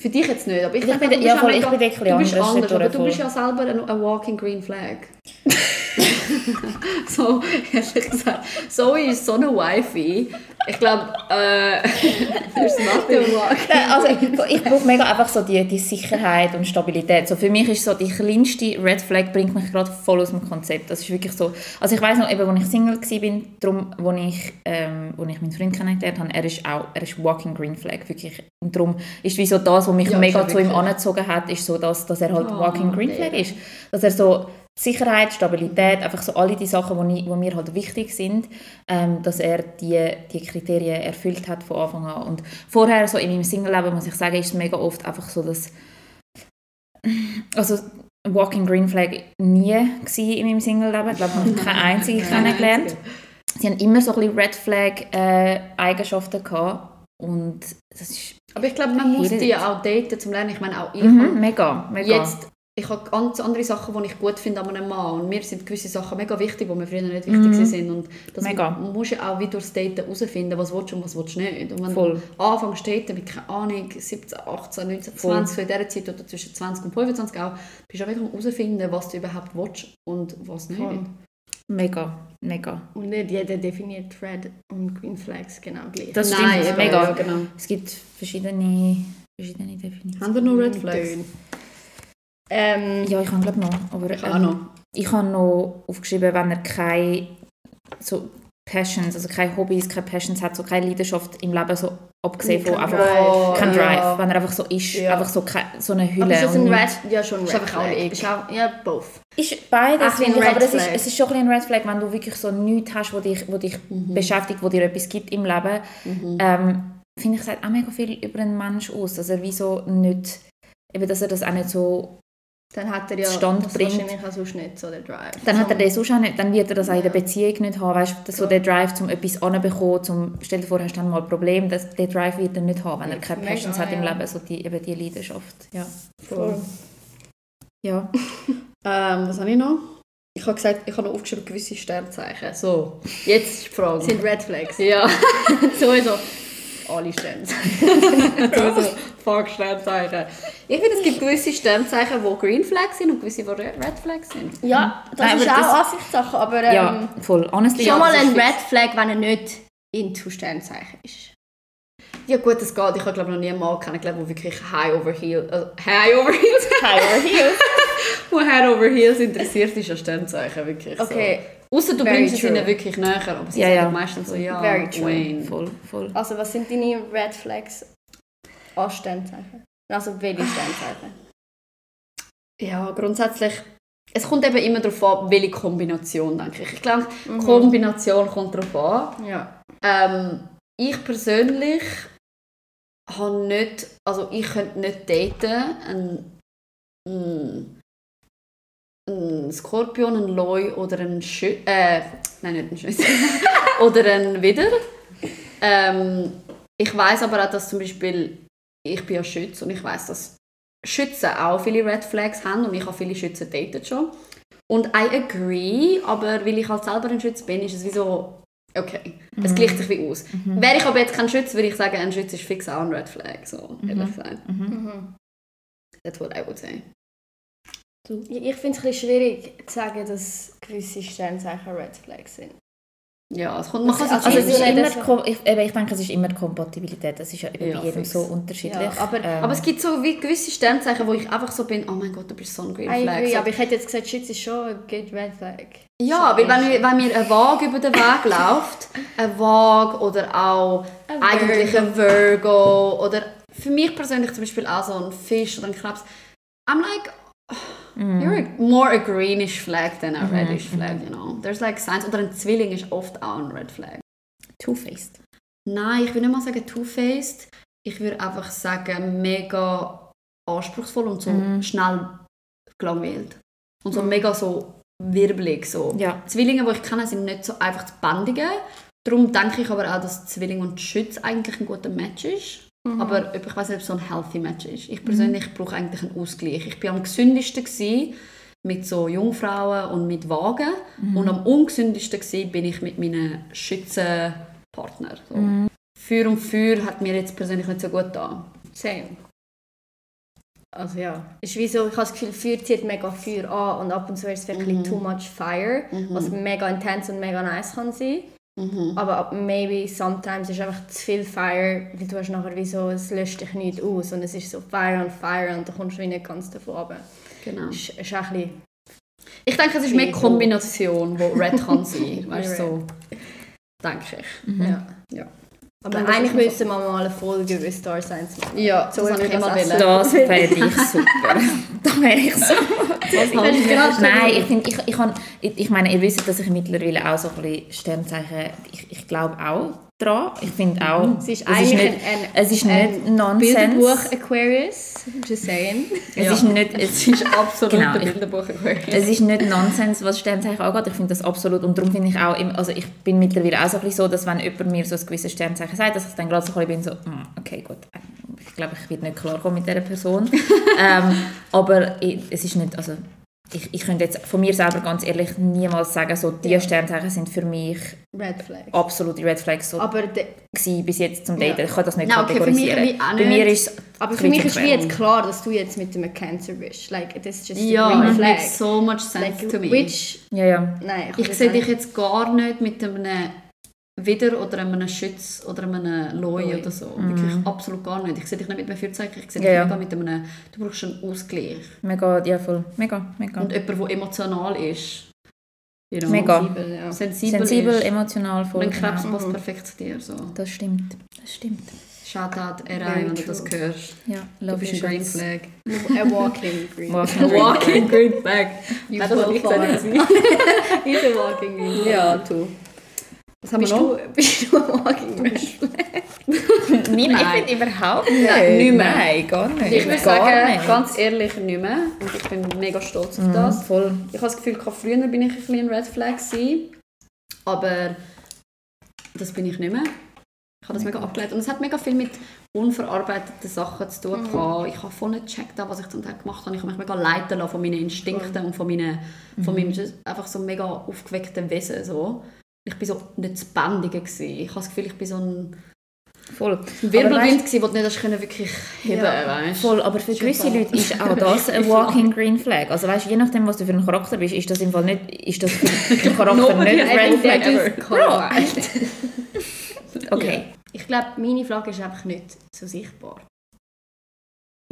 Für dich jetzt nicht, aber ich, Ich denke, bin- du ja, bist auch voll, ich mega- bin ein bisschen Du bist anders, aber du bist ja selber ein, ein walking green flag. so, ehrlich gesagt. Zoe ist so eine Wifi. Ich glaube, äh, there's nothing wrong. Also ich, brauche mega einfach so die, die Sicherheit und Stabilität. So für mich ist so die kleinste Red Flag bringt mich gerade voll aus dem Konzept. Das ist wirklich so. Also ich weiß noch, eben, als ich Single war, darum, wo ich, ähm, wo ich meinen Freund kennengelernt habe, er ist auch, er ist Walking Green Flag wirklich. Und darum ist wie so das, was mich Ja, mega zu ihm angezogen hat, ist so, dass, dass er halt Oh, Walking Green Flag ist. Dass er so Sicherheit, Stabilität, einfach so alle die Sachen, die, mir halt wichtig sind, ähm, dass er die, die Kriterien erfüllt hat von Anfang an. Und vorher, so in meinem Single-Leben, muss ich sagen, ist es mega oft einfach so, dass also Walking Green Flag nie gsi in meinem Single-Leben. Ich glaube, ich habe keine einzige kennengelernt. Sie haben immer so ein bisschen Red Flag-Eigenschaften gehabt. Und das ist Aber ich glaube, man muss die ja auch daten zum Lernen. Ich meine, auch ich mhm, mega, mega. jetzt ich habe ganz andere Sachen, die ich gut finde an einem Mann. Und mir sind gewisse Sachen mega wichtig, die mir früher nicht wichtig sind. Und das Mhm. Mega. Man muss ja auch wie durchs Daten herausfinden, was willst du und was willst du nicht. Und wenn Voll. du anfängst daten mit, keine Ahnung, 17, 18, 19, Voll. 20, so in dieser Zeit oder zwischen 20 und 25 auch, bist du auch wirklich am herausfinden, was du überhaupt willst und was nicht. Voll. Mega, mega. Und nicht jeder definiert Red und Green Flags genau gleich. Das Nein, stimmt, eben, mega. ja, genau. Es gibt verschiedene, verschiedene Definitionen. Haben wir noch Red Flags? Ähm, Ja, ich habe glaube noch. Aber, Ich auch ähm, noch. Ich habe noch aufgeschrieben, wenn er keine so Passions, also keine Hobbys, keine Passions hat, so keine Leidenschaft im Leben, so abgesehen von einfach Drive. kein Drive, Ja. wenn er einfach so ist, Ja. einfach so, keine, so eine aber Hülle. ist das ein Red? Ja, schon Red auch Flag. Ist auch, ja, both. Ist beides, finde ich, aber es ist, es ist schon ein Red Flag, wenn du wirklich so nichts hast, wo dich, wo dich Mhm. beschäftigt, wo dir etwas gibt im Leben. Ähm, finde ich, sagt auch mega viel über einen Mensch aus, dass er wie so nicht eben, dass er das auch nicht so Dann hat er ja Stand bringt. wahrscheinlich auch sonst nicht so den Drive. Dann hat er So- den sonst auch nicht, dann wird er das auch in der Beziehung nicht haben, weißt du, so Ja. der Drive, um etwas anzubekommen, zum, stell dir vor, hast du dann mal ein Problem, das, den Drive wird er nicht haben, wenn er keine Mega, Passions hat im ja. Leben, so die, eben die Leidenschaft, ja. Voll. Ja. Ähm, was habe ich noch? Ich habe gesagt, ich habe noch aufgeschrieben gewisse Sternzeichen. So, jetzt ist die Frage. sind Red Flags. ja, Sowieso. Alle Sternzeichen. also, fuck Sternzeichen. Ich finde, es gibt gewisse Sternzeichen, die Green Flags sind und gewisse, die Red Flags sind. Ja, das Nein, ist auch das- Ansichtssache, aber ähm, ja, voll. Honestly, schon ja, mal ein. Red Flag, wenn er nicht into Sternzeichen ist. Ja gut, das geht. Ich habe glaube noch nie einen Mann kennengelernt, der wirklich High over Heels, also High over Heels, High or Heels. wo Head over Heels interessiert ist an Sternzeichen, wirklich Okay, so. Außer du Very bringst es true. ihnen wirklich näher, aber sie Ja, sagen ja. meistens so, ja, Very true. Wayne. Voll, voll. also was sind deine Red Flags an Sternzeichen? Also welche Sternzeichen? Ja, grundsätzlich, es kommt eben immer darauf an, welche Kombination, denke ich. Ich glaube, Mhm. Kombination kommt darauf an. Ja. Ähm, ich persönlich habe nicht, also ich könnte nicht daten, ein, ein, Skorpion, ein Leu oder ein Schütz, äh, nein, nicht ein Schütz, oder ein Widder. Ähm, ich weiß aber auch, dass zum Beispiel, ich bin ja Schütz und ich weiß, dass Schützen auch viele Red Flags haben und ich habe viele Schützen datet schon. Und I agree, aber weil ich halt selber ein Schütz bin, ist es wie so, okay, es gleicht sich wie aus. Wäre ich aber jetzt kein Schütz, würde ich sagen, ein Schütz ist fix auch ein Red Flag, so, ehrlich gesagt. Mhm. That's what I would say. Ich ich finde es ein bisschen schwierig zu sagen, dass gewisse Sternzeichen Red Flags sind. Ja, es kommt, man kann Also sich Also es ist nicht immer, so- ich, eben, ich denke, es ist immer die Kompatibilität, das ist ja eben Ja, bei jedem fix. so unterschiedlich. Ja, aber- ähm, aber es gibt so wie gewisse Sternzeichen, wo ich einfach so bin, oh mein Gott, du bist so ein Green I Flag. agree, So, aber ich hätte jetzt gesagt, Schütz ist schon ein good Red Flag. Ja, weil wenn, wir- wenn mir ein Waage über den Weg läuft, ein Waage oder auch Ein eigentlich ein Virgo oder für mich persönlich zum Beispiel auch so ein Fisch oder ein Krebs, I'm like, you're a, more a greenish flag than a reddish flag, you know. There's like signs, oder ein Zwilling ist oft auch ein Red Flag. Two-Faced. Nein, ich würde nicht mal sagen two-faced, ich würde einfach sagen mega anspruchsvoll und so schnell gelangweilt. Und so mega so wirbelig. So. Ja. Zwillinge, die ich kenne, sind nicht so einfach zu bändigen. Darum denke ich aber auch, dass Zwilling und Schütz eigentlich ein guter Match ist. Aber ob- ich weiß nicht, ob es so ein healthy Match ist. Ich persönlich brauche eigentlich einen Ausgleich. Ich war am gesündesten gewesen mit so Jungfrauen und mit Wagen. Und am ungesündesten gewesen bin ich mit meinen Schützenpartner. So. Feuer und Feuer hat mir jetzt persönlich nicht so gut getan. Same. Also ja, ist wie so, ich habe das Gefühl, Feuer zieht mega Feuer an und ab und zu ist es wirklich too much fire, was mega intense und mega nice kann sein. Aber ab- maybe sometimes ist einfach zu viel Fire, weil du hast nachher wie so, es löscht dich nicht aus und es ist so Fire und Fire und da kommst du wie nicht ganz davon runter. Genau. Ist, ist auch ein bisschen, Ich denke, es ist mehr. Kombination, die Red kann sein. Weißt du, so. Denke ich. ja. Ja. Aber das eigentlich müssen wir mal eine Folge über Star Signs machen. Ja, So das habe ich wir immer das wollen. Das fände ich super. da wäre ich so. davon? Nein, ich, find, ich, ich, kann, ich, ich meine, ihr wisst, dass ich mittlerweile auch so ein bisschen Sternzeichen, ich, ich glaube auch dran. Ich finde auch, Es ist es eigentlich nicht, ein, ein, es ist ein nicht Nonsens. Bilderbuch Aquarius, just saying. Es Ja. ist nicht, es ist absolut Genau, ein ich- Bilderbuch Aquarius. Es ist nicht Nonsens, was Sternzeichen angeht. Ich finde das absolut. Und darum finde ich auch, also ich bin mittlerweile auch so ein bisschen so, dass wenn jemand mir so ein gewisses Sternzeichen sagt, dass ich dann gerade so ein bisschen bin, so, «Hm, okay, gut, ich glaube, ich werde nicht klarkommen mit dieser Person. ähm, aber es ist nicht, also ich, ich könnte jetzt von mir selber ganz ehrlich niemals sagen, so, die Sternzeichen sind für mich Red Flag. absolute Red Flags so Aber, de, bis jetzt zum Daten. Ja. Ich kann das nicht Nein, okay, für mich kategorisieren. wie auch Bei mir nicht. ist aber für mich ist wie jetzt klar, dass du jetzt mit einem Cancer bist. Like, that's just Ja, a green flag. makes so much sense like, to me. which, Ja, ja. nein, ich sehe dich jetzt gar nicht mit einem Widder oder einem Schütz oder einem Loi oder so. Wirklich absolut gar nicht. Ich sehe dich nicht mit einem Vierzeichen, ich sehe dich Ja, ja. mega mit einem... Du brauchst einen Ausgleich. Mega, ja voll. Mega, mega. Und jemand, der emotional ist. You know, Mega. sensibel, ja. Sensibel, Sensibel, ist. emotional, voll. Und ein Krebs genau. passt perfekt zu dir. So. Das stimmt, das stimmt. Shoutout Erein, wenn du das hörst. Ja, Du love bist you, ein Green. Flag. A walking green flag. Walking Green Flag. You will ich fall. He's a walking green flag. Ja, du. Was haben wir Bist noch? du, bist du ein Walking Red Flag? Nein, ich finde überhaupt nicht. Nein, nicht mehr. Nein, gar nicht. Ich würde sagen, nicht. ganz ehrlich, nicht mehr. Und ich bin mega stolz auf das. voll. Ich habe das Gefühl, früher bin ich ein bisschen Red Flag gewesen, aber das bin ich nicht mehr. Ich habe das mega abgelehnt und es hat mega viel mit unverarbeiteten Sachen zu tun gehabt. Ich habe voll nicht gecheckt, was ich zum Teil gemacht habe. Ich habe mich mega leiten lassen von meinen Instinkten und von, meinen, von meinem einfach so mega aufgeweckten Wesen. So. Ich war so nicht zu bändigen. Gewesen. Ich habe das Gefühl, ich bin so ein voll. ein Wirbelwind, gewesen, den du nicht hast wirklich heben Ja, weißt? Voll, aber für gewisse Leute ist auch das ein Walking Green Flag. Also weißt, je nachdem, was du für ein Charakter bist, ist das im Fall nicht, ist das für den Charakter nicht Red Flag. there. Bro. Okay. Ich glaube, meine Flagge ist einfach nicht so sichtbar.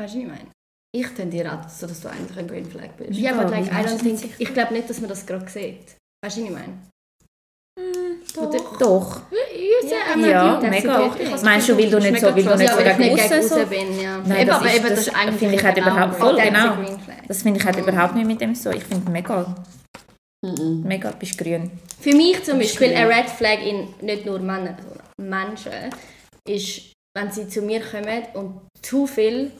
Weißt du, wie ich meine? Ich tendiere auch so, dass du eigentlich ein Green Flag bist. Ja, aber like, I don't think, ich glaube nicht, dass man das gerade sieht. Weißt du, wie ich meine? Doch. Doch. Ja, Ja, mega. Meinst du, weil du nicht so, weil du nicht ja, so ich gegen außen so... bin, ja. Nein, Eben, das aber ist, eben, das das, finde ich halt genau überhaupt voll, genau. green flag. Das finde ich halt überhaupt nicht mit dem so. Ich finde mega, Mhm. mega, bist grün. Für mich zum bist Beispiel grün. ein Red Flag in nicht nur Männer, sondern Menschen, ist, wenn sie zu mir kommen und zu viel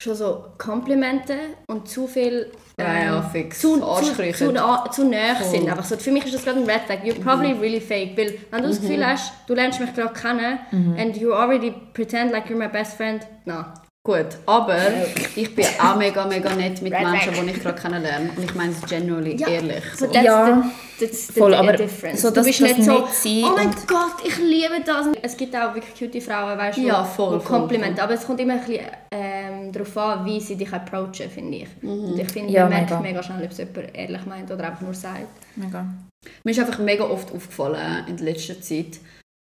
schon so Komplimente und zu viel Ja, ja, ähm, fix. zu, zu, zu, nah- zu Voll. sind. Einfach so, für mich ist das gerade ein Red Flag. You're probably really fake. Weil wenn du das Gefühl hast, du lernst mich gerade kennen and you already pretend like you're my best friend, no. Gut, aber ich bin auch mega, mega nett mit Red Menschen, die ich gerade kennenlerne. Und ich meine es genuinely Ja, ehrlich. So Ja, the, that's the voll, aber difference. so, du dass bist das nicht so, nicht sein oh mein Gott, ich liebe das. Es gibt auch wirklich cute Frauen, weißt du, Ja, voll, voll, Komplimente. Aber es kommt immer ein bisschen ähm, darauf an, wie sie dich approachen, finde ich. Und ich finde, Ja, man merkt mega. mega schnell, ob es jemand ehrlich meint oder einfach nur sagt. Mega. Mir ist einfach mega oft aufgefallen in der letzten Zeit,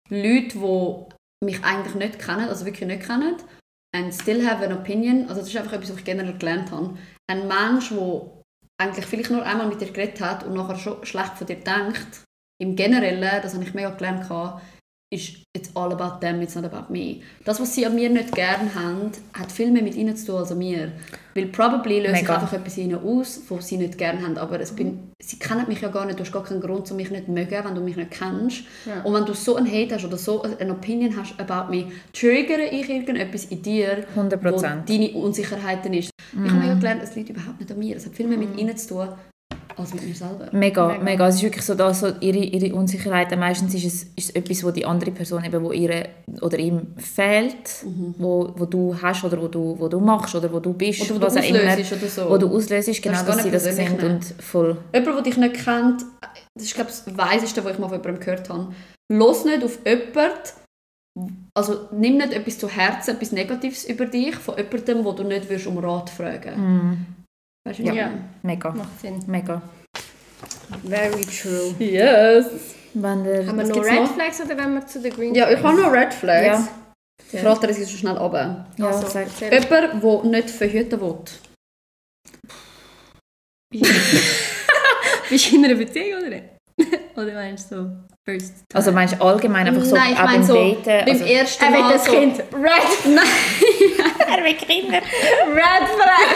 Leute, die mich eigentlich nicht kennen, also wirklich nicht kennen, and still have an opinion, also das ist einfach etwas, was ich generell gelernt habe. Ein Mensch, der eigentlich vielleicht nur einmal mit dir geredet hat und nachher schon schlecht von dir denkt, im Generellen, das habe ich mega gelernt, gehabt, ist it's all about them, it's not about me. Das, was sie an mir nicht gerne haben, hat viel mehr mit ihnen zu tun als an mir. Weil probably löse ich Mega. einfach etwas in ihnen aus, was sie nicht gerne haben. Aber es bin, sie kennen mich ja gar nicht, du hast gar keinen Grund, um mich nicht zu mögen, wenn du mich nicht kennst. Und wenn du so einen Hate hast oder so eine Opinion hast about me, triggere ich irgendetwas in dir, 100%. wo deine Unsicherheiten ist. Ich habe mega gelernt, es liegt überhaupt nicht an mir. Es hat viel mehr mit ihnen zu tun, als mit mir selber. Mega, mega, Es ist wirklich so, dass so ihre, ihre Unsicherheiten, meistens ist es, ist es etwas, wo die andere Person eben, wo ihre oder ihm fehlt, wo, wo du hast oder wo du, wo du machst oder wo du bist, Oder wo du auslösest oder so. wo du auslöst, genau, gar dass sie das sehen und voll, Jemand, der dich nicht kennt, das ist glaube ich das Weiseste, was ich mal von jemandem gehört habe. Los nicht auf jemanden, also nimm nicht etwas zu Herzen, etwas Negatives über dich, von jemandem, wo du nicht wirst um Rat fragen Weißt du, Ja. meine? mega, Macht Sinn. mega. Very true. Yes! Wenn der, Haben wir noch Red noch? Flags oder wenn wir zu den Green Ja, ich habe noch Red Flags. Ja. Ich rate es so schnell runter. ja, Also, sag. Jemand, der nicht verhüten will. Bist du in einer Beziehung oder nicht? oder meinst du so first? Also meinst du allgemein einfach so, Nein, ich meine beim so, Daten, beim also, ersten Er will Mal das so, Kind. Red, Nein! er will Kinder. Red Flag.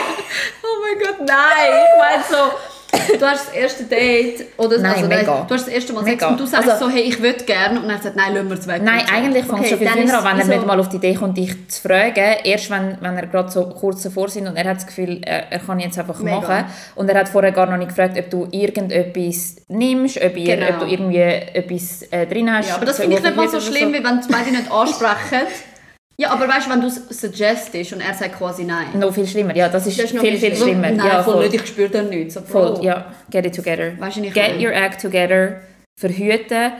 Oh mein Gott, nein! Ich meine so, du hast das erste Date, oder Nein, also, mega. du hast das erste Mal Sex Mega. und du sagst Also- so, hey, ich würde gerne, und er sagt, nein, lassen wir es weg. Nein, so. eigentlich fängt es Okay, schon viel früher an, wenn er nicht mal auf die Idee kommt, dich zu fragen. Erst wenn, wenn er gerade so kurz davor sind und er hat das Gefühl, er, kann jetzt einfach Mega. machen. Und er hat vorher gar noch nicht gefragt, ob du irgendetwas nimmst, ob, ihr, Genau. ob du irgendwie etwas äh, drin hast. Ja, aber das finde ich nicht mal so schlimm, wie wenn es beide nicht ansprechen. Ja, aber weißt du, wenn du es suggestest und er sagt quasi nein. Noch viel schlimmer, ja, das ist, Das ist viel, viel viel schlimmer. Nein, ja, voll, voll, nicht, ich spüre da nichts. So, voll, ja, get it together. Weißt du, Get your act together, verhüten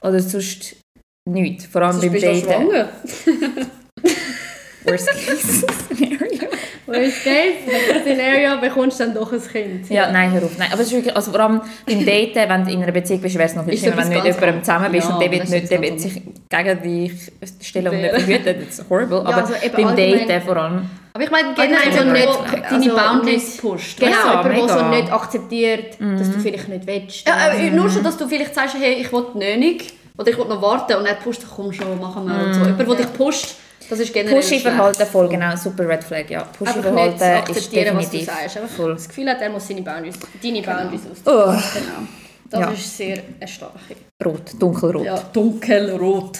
oder sonst nichts, vor allem Sonst beim Daten. Worst case scenario. Worst case Szenario bekommst du dann doch ein Kind. Ja, nein, hör auf. Nein. Aber es ist wirklich, also vor allem beim Daten, wenn du in einer Beziehung bist, wäre es noch viel schlimmer, wenn du mit jemandem zusammen bist anderes. und der Ja, wird, nicht, der wird sich gegen dich stellen und nicht verhüten. Das ist horrible. Aber also eben beim Daten vor allem. Aber ich meine, generell so nicht deine Boundaries nicht- pusht. Genau, Ja, jemand, der so nicht akzeptiert, dass du vielleicht nicht willst. Ja, äh, nur schon, dass du vielleicht sagst, hey, ich will nicht oder ich will noch warten und er pusht, komm schon, machen wir und so. Jemand, der dich pusht, das ist generell. Pushy-Verhalten voll, genau. Super Red Flag, ja. Pushy-Verhalten ist akzeptieren, was du definitiv sagst. Einfach voll. das Gefühl hat, er muss seine Boundaries, deine Boundaries aus. Oh, Genau. Das Ja. ist sehr eine starke. Rot, dunkelrot. Ja, dunkelrot.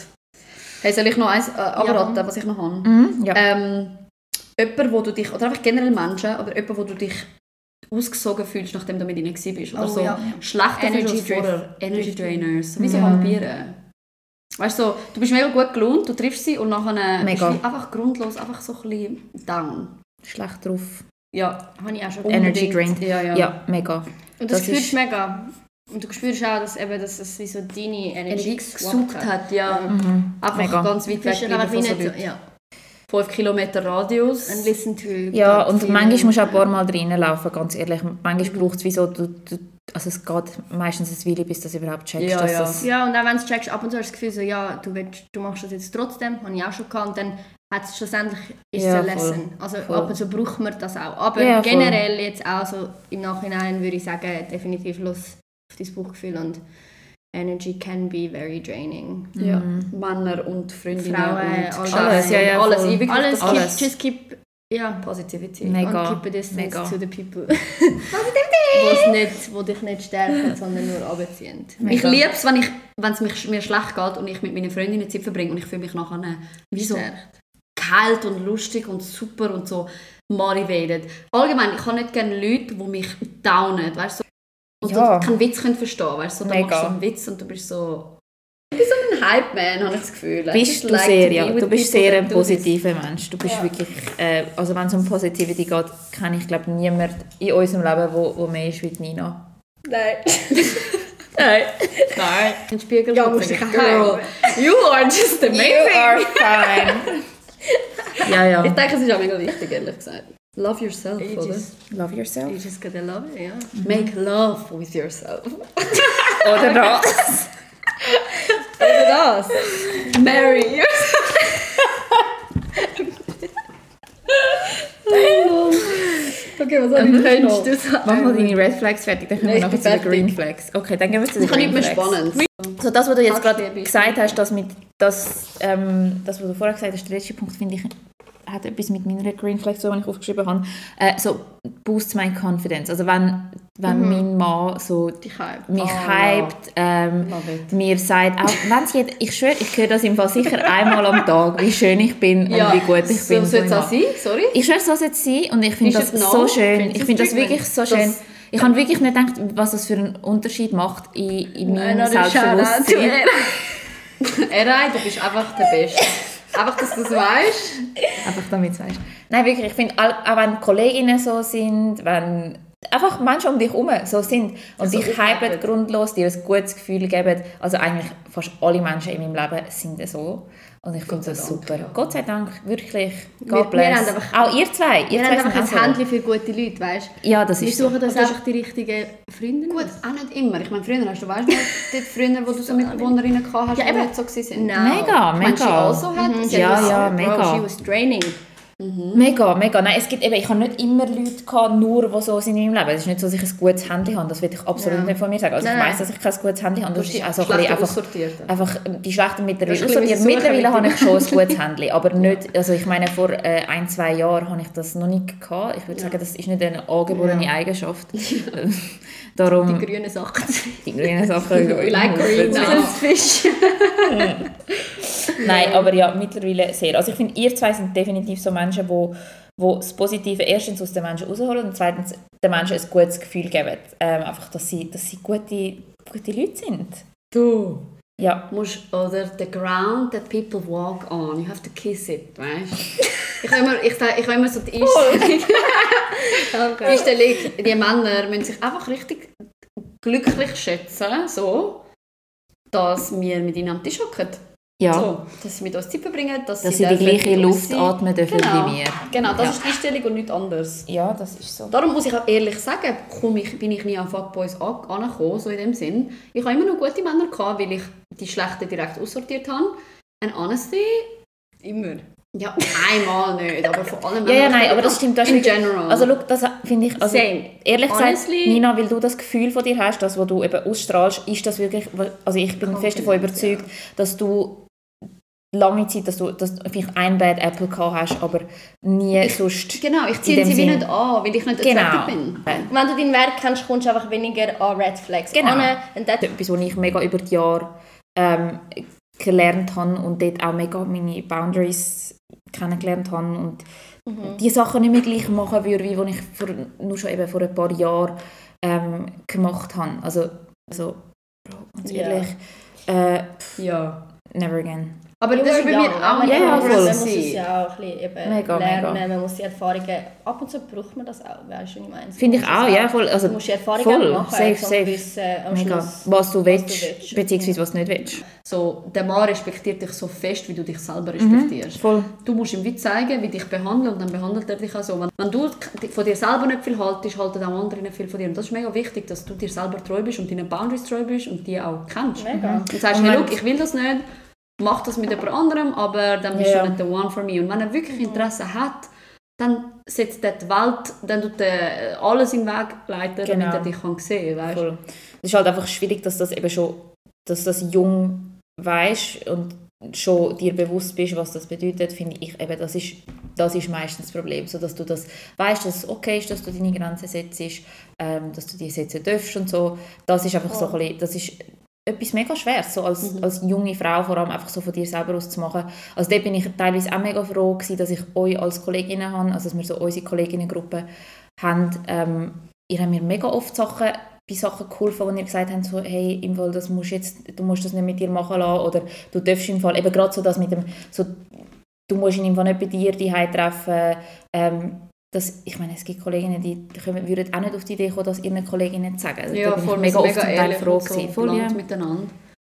Hey, soll ich noch eins äh, abraten, was ich noch habe? Mhm, ja. Ähm, jemand, wo du dich, oder einfach generell Menschen, aber jemand, wo du dich ausgesogen fühlst, nachdem du mit ihnen bist. Oder Oh, so ja. schlechter Energy. Energy. So wie so. Vampire. Weißt du, so, du bist mega gut gelohnt, du triffst sie und nachher Mega. bist du einfach grundlos, einfach so ein bisschen down. Schlecht drauf. Ja, Habe ich auch schon Energy drained. Ja, ja. Ja, mega. Und das, Das spürst ist- du mega. Und du spürst auch, dass, eben, dass es wie so deine Energie Energie gesucht hat, ja. Mhm. Einfach Mega. ganz weit weg ja. 5 Kilometer Radius. And listen to Ja, und feeling. manchmal musst du auch ein paar Mal reinlaufen, ganz ehrlich. Manchmal braucht es wie so, du, du, also es geht meistens ein Weile, bis du das überhaupt checkst. Ja, dass ja. Das, Ja, und auch wenn du es checkst, ab und zu hast du das Gefühl, so, ja, du, willst, du machst das jetzt trotzdem, habe ich auch schon gehabt, und dann hat es schlussendlich ist Ja, es eine voll. Lesson. Also Voll. ab und zu braucht man das auch. Aber Ja, voll. generell jetzt auch so im Nachhinein würde ich sagen, definitiv los auf dein Bauchgefühl und Energy can be very draining. Ja. Mhm. Männer und Freundinnen Frauen, und alles. Alles, ja, ja, alles. Ich Alles, das Alles. Keep, just keep, ja, Positivity. Mega. und keep a distance mega. to the people. Wo's nicht, wo dich nicht stärken, sondern nur runterziehen. Ich liebe es, wenn, ich, wenn es mich, mir schlecht geht und ich mit meinen Freundinnen Zeit verbringe und ich fühle mich nachher wie so kalt und lustig und super und so motivated. Allgemein, ich habe nicht gerne Leute, die mich downen, weißt du? So, und Ja. du keinen Witz können verstehen, weißt du? So, Mega. machst du einen Witz und du bist so... Ich bin so ein Hype-Man, habe ich das Gefühl. Bist du like sehr, ja. Du bist sehr ein positiver Mensch. Du bist Ja. wirklich, äh, also wenn es um Positivity geht, kenne ich glaube niemanden in unserem Leben, wo, wo mehr ist wie Nina. Nein. Nein. Nein. Den Spiegel Ja, sag ich. Girl, you are just amazing. You are fine. ja, ja. Ich denke, es ist auch mega wichtig, ehrlich gesagt. Love yourself, You oder? Love you yourself. just gotta love it, ja. Make love with yourself. Oder das. Oder das. Marry yourself. okay, was habe ich noch? du so? Mach mal deine Red Flags fertig, dann kommen Nein, wir ich nachher bin zu den. Green Flags. Okay, dann gehen wir zu den Ich habe Green nicht mehr Flags. spannend. So das, was du jetzt gerade gesagt hast, das mit das, ähm, das, was du vorher gesagt hast, der letzte Punkt finde ich hat etwas mit meiner Green Flag so, wenn ich aufgeschrieben habe. Äh, so boost my confidence. Also wenn, wenn mein Mann so hype. mich Oh, hypt, ähm, mir sagt, auch wenn sie, ich schwöre, ich höre das im Fall sicher einmal am Tag, wie schön ich bin und wie gut ich so bin. soll es auch sein, sorry. Ich schwöre, so soll es sein und ich finde das so schön. Ich finde das wirklich so Das- schön. Ich habe wirklich nicht gedacht, was das für einen Unterschied macht in, in meinem Selbstbewusstsein. Eray, du bist einfach der Beste. Einfach, dass du es weißt. Einfach damit du weißt. Nein, wirklich, ich finde, auch wenn Kolleginnen so sind, wenn einfach Menschen um dich herum so sind und So dich hypen grundlos, dir ein gutes Gefühl geben, also eigentlich fast alle Menschen in meinem Leben sind so. Und ich finde das super. Ja. Gott sei Dank, wirklich. Wir- God wir haben einfach- auch ihr zwei. Ihr Wir zwei haben einfach ein so. Händchen für gute Leute, weißt du? Ja, das Wir ist so. suchen das Und das einfach die richtigen Freunde. Gut, auch nicht immer. Ich meine, früher hast du, weißt du dort früher, wo du so Mitbewohnerinnen gehabt hast, Ja, die nicht so waren? Nein. Mega, Meinst du, mega. also hat? Mhm, Ja, ja, Bro, mega. she was draining. Mega, mega. Nein, es gibt eben, ich habe nicht immer Leute gehabt, nur die so sind in meinem Leben. Es ist nicht so, dass ich ein gutes Handy habe. Das will ich absolut Ja. nicht von mir sagen. Also Nein, ich weiß, dass ich kein gutes Handy habe. Das ist die auch so ein bisschen einfach, einfach die schlechten mittlerweile aussortiert. Mittlerweile habe ich schon ein gutes Handy, aber nicht, also ich meine, vor äh, ein, zwei Jahren habe ich das noch nicht gehabt. Ich würde sagen, das ist nicht eine angeborene Eigenschaft. Darum, Die grünen Sachen. die grünen Sachen. Like green Ja. Fisch. Nein, aber ja, mittlerweile sehr. Also ich finde, ihr zwei sind definitiv so Menschen, wo, wo das Positive erstens aus den Menschen rausholen und zweitens den Menschen ein gutes Gefühl geben. Ähm, einfach, dass sie, dass sie gute, gute Leute sind. Du. Ja. musst, oder the ground that people walk on, you have to kiss it, weißt Ich habe immer, ich, ich immer so die Einstellung, die Einstellung, die Männer müssen sich einfach richtig glücklich schätzen, so, dass wir mit ihnen am Tisch hocken. Ja. So, dass sie mit uns Zeit verbringen, dass, Dass sie die gleiche Luft sein. atmen dürfen genau. wie wir. Genau, das Ja. ist die Einstellung und nichts anderes. Ja, das ist so. Darum muss ich auch ehrlich sagen, komm ich, bin ich nie an Fuckboys an- angekommen, so in dem Sinn. Ich habe immer noch gute Männer gehabt, weil ich die schlechten direkt aussortiert habe. And honestly, Immer. ja, einmal nicht, aber vor allem Ja, ja, nein, aber das stimmt. Das in general. Also, look, das finde ich, also, Same. ehrlich gesagt, Nina, weil du das Gefühl von dir hast, das, was du eben ausstrahlst, ist das wirklich, also ich bin fest davon überzeugt, dass du lange Zeit, dass du, dass du vielleicht ein Bad Apple gehabt hast, aber nie sonst. Genau, ich ziehe sie wie Sinn. nicht an, weil ich nicht Genau. attracted bin. Wenn du deinen Wert kennst, kommst du einfach weniger an Red Flags Genau. an. Und das etwas, was ich mega über die Jahre ähm, gelernt habe und dort auch mega meine Boundaries kennengelernt habe und die Sachen nicht mehr gleich machen würde, wie die ich vor, nur schon eben vor ein paar Jahren ähm, gemacht habe. Also, also ganz Ja. ehrlich, äh, Ja. never again. Aber das ist bei mir auch man Ja, ja, voll. Man muss es ja auch ein bisschen eben Mega, lernen, mega. man muss die Erfahrungen... Ab und zu braucht man das auch, weißt du, was ich meine? Finde ich Man muss auch, ja, voll. Also, Du musst die Erfahrungen voll, machen, safe, um safe. Wissen, am Mega. Schluss, Was du willst, willst. beziehungsweise was du nicht willst. So, der Mann respektiert dich so fest, wie du dich selber respektierst. Voll. Du musst ihm wie zeigen, wie dich behandeln und dann behandelt er dich auch so. Wenn, wenn du von dir selber nicht viel haltest, halten auch andere nicht viel von dir. Und das ist mega wichtig, dass du dir selber treu bist und deinen Boundaries treu bist und die auch kennst. Mega. Und sagst, Und hey, look, ich will das nicht, mach das mit jemand anderem, aber dann bist Ja. du nicht der One for me. Und wenn er wirklich Interesse hat, dann setzt er die Welt, dann tut er alles in den Weg leiten, Genau. damit er dich kann sehen kann. Voll. Es ist halt einfach schwierig, dass das eben schon, dass das jung weißt und schon dir bewusst bist, was das bedeutet, finde ich eben, das ist, das ist meistens das Problem, so dass du das weißt, dass es okay ist, dass du deine Grenzen setzt, ähm, dass du die setzen darfst und so. Das ist einfach so ein bisschen, das ist etwas mega schwer, so als, als junge Frau vor allem einfach so von dir selber aus zu machen. Also da bin ich teilweise auch mega froh gewesen, dass ich euch als Kolleginnen habe, also dass wir so unsere Kolleginnengruppe haben. Ähm, ihr habt mir mega oft Sachen bei Sachen geholfen, wo ihr gesagt habt, so, hey, im Fall, das musst jetzt, du musst das nicht mit dir machen lassen oder du darfst im Fall, eben gerade so das mit dem, so, du musst ihn im Fall nicht bei dir die treffen, ähm, das, ich meine, es gibt Kolleginnen, die die kommen, würden auch nicht auf die Idee kommen, das ihren Kolleginnen zu sagen. Also, da bin ich mega oft zum Teil ehrlich froh so gewesen. Voll, ja. miteinander.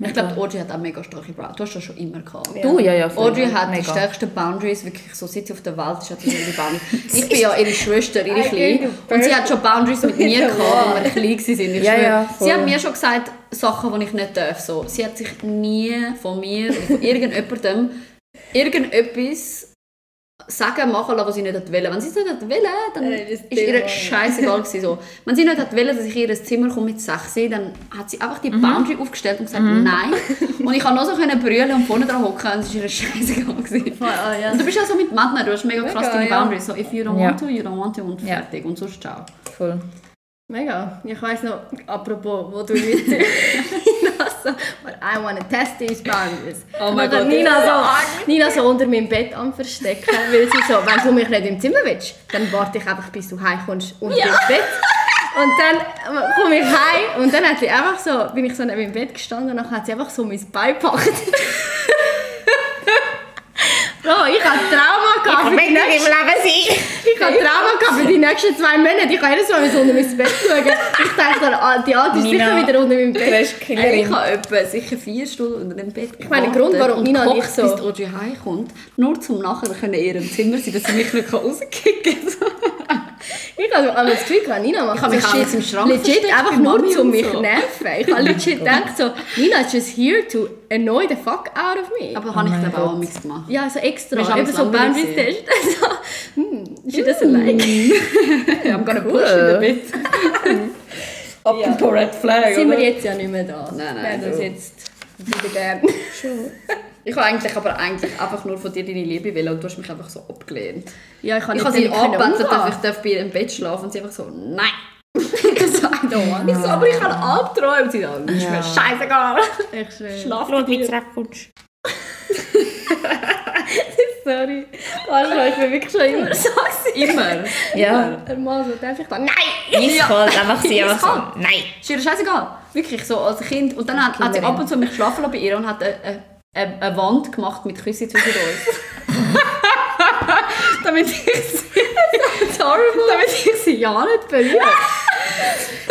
Ich Mega. glaube, Audrey hat auch mega starke Boundaries. Du hast das schon immer gehabt. Du, ja, ja, voll. Audrey hat die Mega. stärksten Boundaries, wirklich so seit sie auf der Welt ist, hat ihre Boundaries. Ich bin ja ihre Schwester, ihre Kleine. Und sie hat schon Boundaries mit mir gehabt, als wir klein waren. Ich Ja, ja, voll. sie hat mir schon gesagt, Sachen, die ich nicht darf. So. Sie hat sich nie von mir oder von irgendjemandem irgendetwas sagen, machen lassen, was sie nicht hat wollen. Wenn sie es nicht hat wollen, dann Äh, ist ihr scheißegal gewesen, so. Wenn sie nicht hat wollen, dass ich in ihr Zimmer komme mit 6, dann hat sie einfach die Mhm. Boundary aufgestellt und gesagt, nein. Und ich konnte noch so können brüllen und vorne dran hocken und es war ihr scheißegal gewesen. Ah, ja. Und du bist ja so mit Männern, du hast mega krass deine ja. Boundaries. So, if you don't Ja. want to, you don't want to und Ja. fertig. Und sonst ciao. Voll. Mega. Ich weiss noch, apropos, wo du mit Nina so, but I want to test these boundaries. Oh mein Und dann Gott. Nina so, Nina so unter meinem Bett am Verstecken, weil sie so, wenn du mich nicht im Zimmer willst, dann warte ich einfach, bis du heimkommst unter Ja. ins Bett. Und dann äh, komme ich heim und dann hat sie einfach so, bin ich so neben meinem Bett gestanden und dann hat sie einfach so mein Bein gepackt. Bro, ich hatte Trauma gehabt. für die nächsten- Leben sein. ich habe Trauma gehabt für die nächsten zwei Monate. Ich kann jedes Mal unter mein Bett schauen. Ich dachte, ah, die Alte ist Nina, sicher wieder unter meinem Du Bett. Ich habe etwa sicher vier Stunden unter dem Bett Ich meine, der Grund, warum Nina und ich so- bis Audrey heimkommt, nur zum nachher können in ihrem Zimmer sein, dass sie mich nicht rauskicken kann. Ich habe also das Gefühl, gehabt, Nina macht Ich habe mich shit jetzt im Schrank legit einfach nur, Mami um mich so. zu nerven. Ich habe legit gedacht, so, Nina is just here to annoy the fuck out of me. Aber habe ich glaube auch nichts gemacht. ja, so extra. Eben so Langweilig Boundaries Test. so, hm, she doesn't like. I'm gonna push it a bit. Up Ja. to red flag, Sind wir oder? jetzt ja nicht mehr da. Nein, nein, Wir haben das so. jetzt wieder gern. Ich habe eigentlich aber eigentlich einfach nur von dir deine Liebe wollen und du hast mich einfach so abgelehnt. Ja, ich habe Ich sie angebettelt, dass ich darf bei ihr im Bett schlafen und sie einfach so, nein. ich so, I don't want. Ich so, aber ich habe Albträume. Und sie so, das ist mir scheißegal. Ich schwöre. Schlaf mit wie zurechtkommst. Sorry. Arschloch, ich bin wirklich schon immer so. Immer. Ja. Er mal so, darf ich dann, nein! Eiskalt, einfach sie, einfach so, nein. Ist ihr scheißegal. Wirklich so als Kind. Und dann hat, hat sie ab und zu mich schlafen lassen bei ihr und hat eine, eine, Wand gemacht mit Küssen zwischen uns. damit ich sie, damit ich sie ja nicht berühre.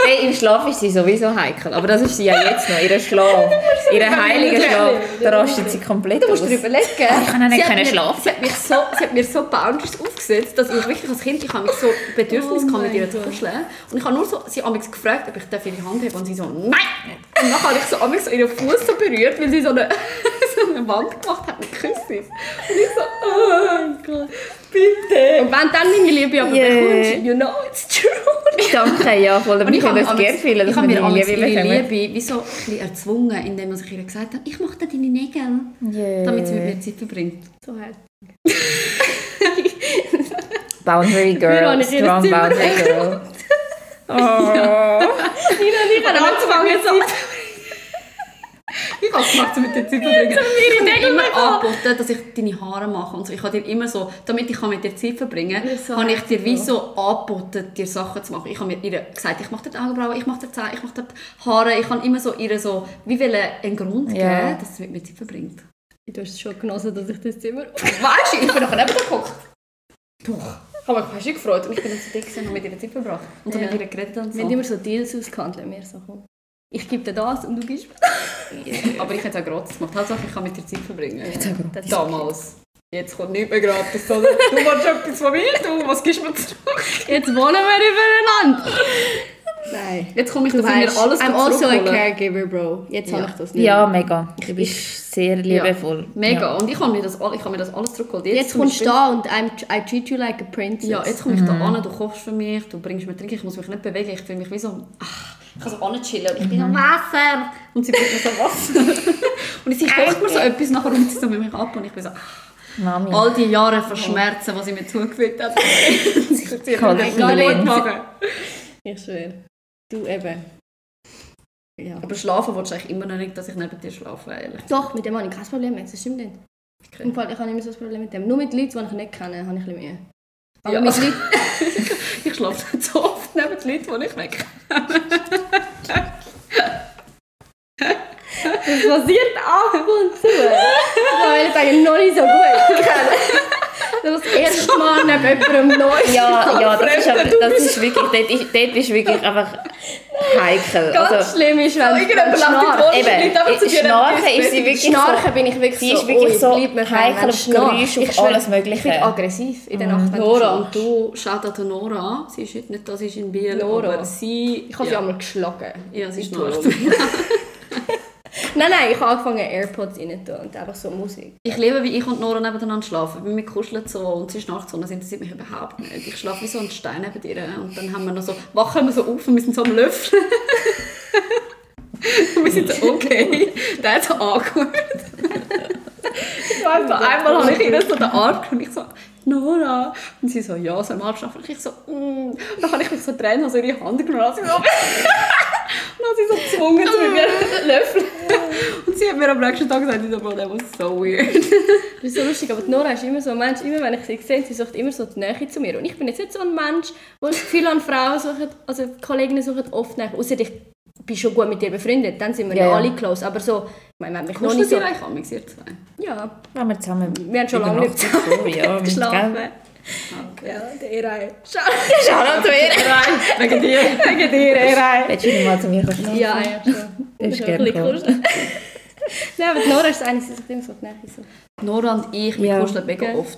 Hey, im Schlaf ist sie sowieso heikel, aber das ist sie ja jetzt noch, ihr Schlaf. Ihr heiliger Schlaf, da rastet sie komplett Du musst aus. überlegen. Ich kann auch nicht können schlafen. Sie hat, mich so, sie hat mir so Boundaries aufgesetzt, dass ich wirklich als Kind ich habe mich so Bedürfnis Oh mit ihr kuscheln. Und ich habe nur so, sie hat mich gefragt, ob ich ihre Hand habe und sie so, nein! Und dann habe ich so, so ihren Fuß so berührt, weil sie so eine, eine Wand gemacht hat mit Küssen. Und ich so, oh mein Gott, bitte! Und wenn dann meine Liebe aber Yeah. bekommst, you know it's true. Danke, ja, voll. Aber ich habe würde das gerne fühlen, dass ich habe amigs Liebe bekommen. Liebe wie so ein bisschen erzwungen, indem sich ihr gesagt hat, ich mache dir deine Nägel, Yeah. damit sie mit mir Zeit verbringt. So hart. Boundary Girl, strong Boundary Girl. Oh. Nina ich haben angefangen so. Ich habe es gemacht, um mit dir Zeit verbringen. Ich habe dir immer angeboten, dass ich deine Haare mache und so. Ich habe dir immer so, damit ich mit dir Zeit verbringen kann, so habe ich dir wie so angeboten, dir Sachen zu machen. Ich habe mir ihr gesagt, ich mache dir die Augenbrauen, ich mache dir die Zähne, ich mache dir die Haare. Ich habe immer so ihr so, wie will einen Grund geben, dass sie mit mir Zeit verbringt. Du hast es schon genossen, dass ich das Zimmer... Weißt du, ich bin nachher neben dir geguckt. Doch. Ich habe mich fast schon gefreut und ich bin dann so dick und habe mit ihr Zeit verbracht. Und so Ja. mit ihr geredet und so. Wir haben immer so Deals ausgehandelt. Wir so, komm. Ich gebe dir das und du gibst mir Aber ich hätte es auch gratis gemacht. Hauptsache, ich kann mit dir Zeit verbringen. das. Damals. Jetzt kommt nichts mehr gratis. Oder? Du willst etwas von mir, du, was gibst du mir zurück? Jetzt wohnen wir übereinander. Nein. Jetzt komme ich, dass ich mir weißt, alles I'm also a caregiver, bro. Jetzt Ja. habe ich das nicht. Ja, mega. Ich Du bin- bist sehr liebevoll. Mega. Ja. Und ich habe mir das, ich habe mir das alles zurückgeholt. Jetzt zum kommst du da und I'm, I treat you like a princess. Ja, jetzt komme ich da an, du kochst für mich, du bringst mir Trinken, ich muss mich nicht bewegen, ich fühle mich wie so, ach, ich kann so anchillen und ich bin am Wasser und sie bringt mir so Wasser. und sie kocht mir so etwas, nachher räumt sie so mit mir ab und ich bin so, ach, Mami. all die Jahre von Schmerzen, die sie mir zugefügt hat. sie Kann ich gar nicht. nicht machen. Ich schwöre. Du eben. Ja. Aber schlafen willst du eigentlich immer noch nicht, dass ich neben dir schlafe, ehrlich. Doch, mit dem habe ich kein Problem mehr. Das stimmt nicht. Okay. Im Fall, ich habe immer so ein Problem mit dem. Nur mit Leuten, die ich nicht kenne, habe ich ein bisschen Mühe. Aber Ja. mit Leuten... Ich schlafe nicht so neben den Leuten, die ich weg Das passiert ab und zu. Ich wollte sagen, noch nicht so gut kennen. Das ist das erste Mal neben jemandem neu. Ja, ja, das ist aber, das ist wirklich, dort ist, dort ist wirklich einfach heikel. Ganz Also, schlimm ist, wenn Irgendjemand wenn in die eben, dir Schnarchen ist sie wirklich Schnarchen so, bin ich wirklich sie so, ist wirklich ui, so heikel auf. Geräusche, auf Ich alles Mögliche. Ich bin aggressiv in der Nacht, wenn Nora und du, schaut an Nora, sie ist heute nicht da, sie ist in Biel, Nora. aber sie... Ich habe sie einmal geschlagen. Ja, sie In schnarcht. Nein, nein, ich habe angefangen Airpods rein und einfach so Musik. Ich liebe, wie ich und Nora nebeneinander schlafen. Weil wir kuscheln so und sie schnarcht so und das interessiert mich überhaupt nicht. Ich schlafe wie so ein Stein neben ihr und dann haben wir noch so, wachen wir so auf und wir sind so am Löffeln. und wir sind so, okay, that's awkward. ich weiß noch, einmal habe ich ihr so den Arm und ich so, Nora. Und sie so, ja, so im Halbschlaf. Und ich so, mm. Und dann habe ich mich so Tränen also ihre Hand genommen und sie so, dann hat sie so gezwungen, zu mit mir zu löffeln. Und sie hat mir am nächsten Tag gesagt, dieser Bro, that was so weird. Das ist so lustig, aber die Nora ist immer so ein Mensch, immer wenn ich sie sehe, sie sucht immer so die Nähe zu mir. Und ich bin jetzt nicht so ein Mensch, der das Gefühl an Frauen suchen, also Kolleginnen suchen oft Nähe. Außer ich bin schon gut mit ihr befreundet, dann sind wir ja, Ja, alle close. Aber so, ich meine, wir haben mich noch Kuscheln nicht so... eigentlich an mich, ihr zwei? Ja, Wenn wir zusammen wir haben schon lange nicht übernachtet haben, ja, geschlafen. Gell? Ja, der Erei. Schau, Schau zu mir. Wegen dir. wegen dir, Erei. Willst du nicht mal zu mir kommen? Ja, ja, schon. Das ist gerne kuscheln. Nein, aber die Nora ist eine, sie sucht immer so die. So. Nora und ich, wir Ja. kuscheln mega oft.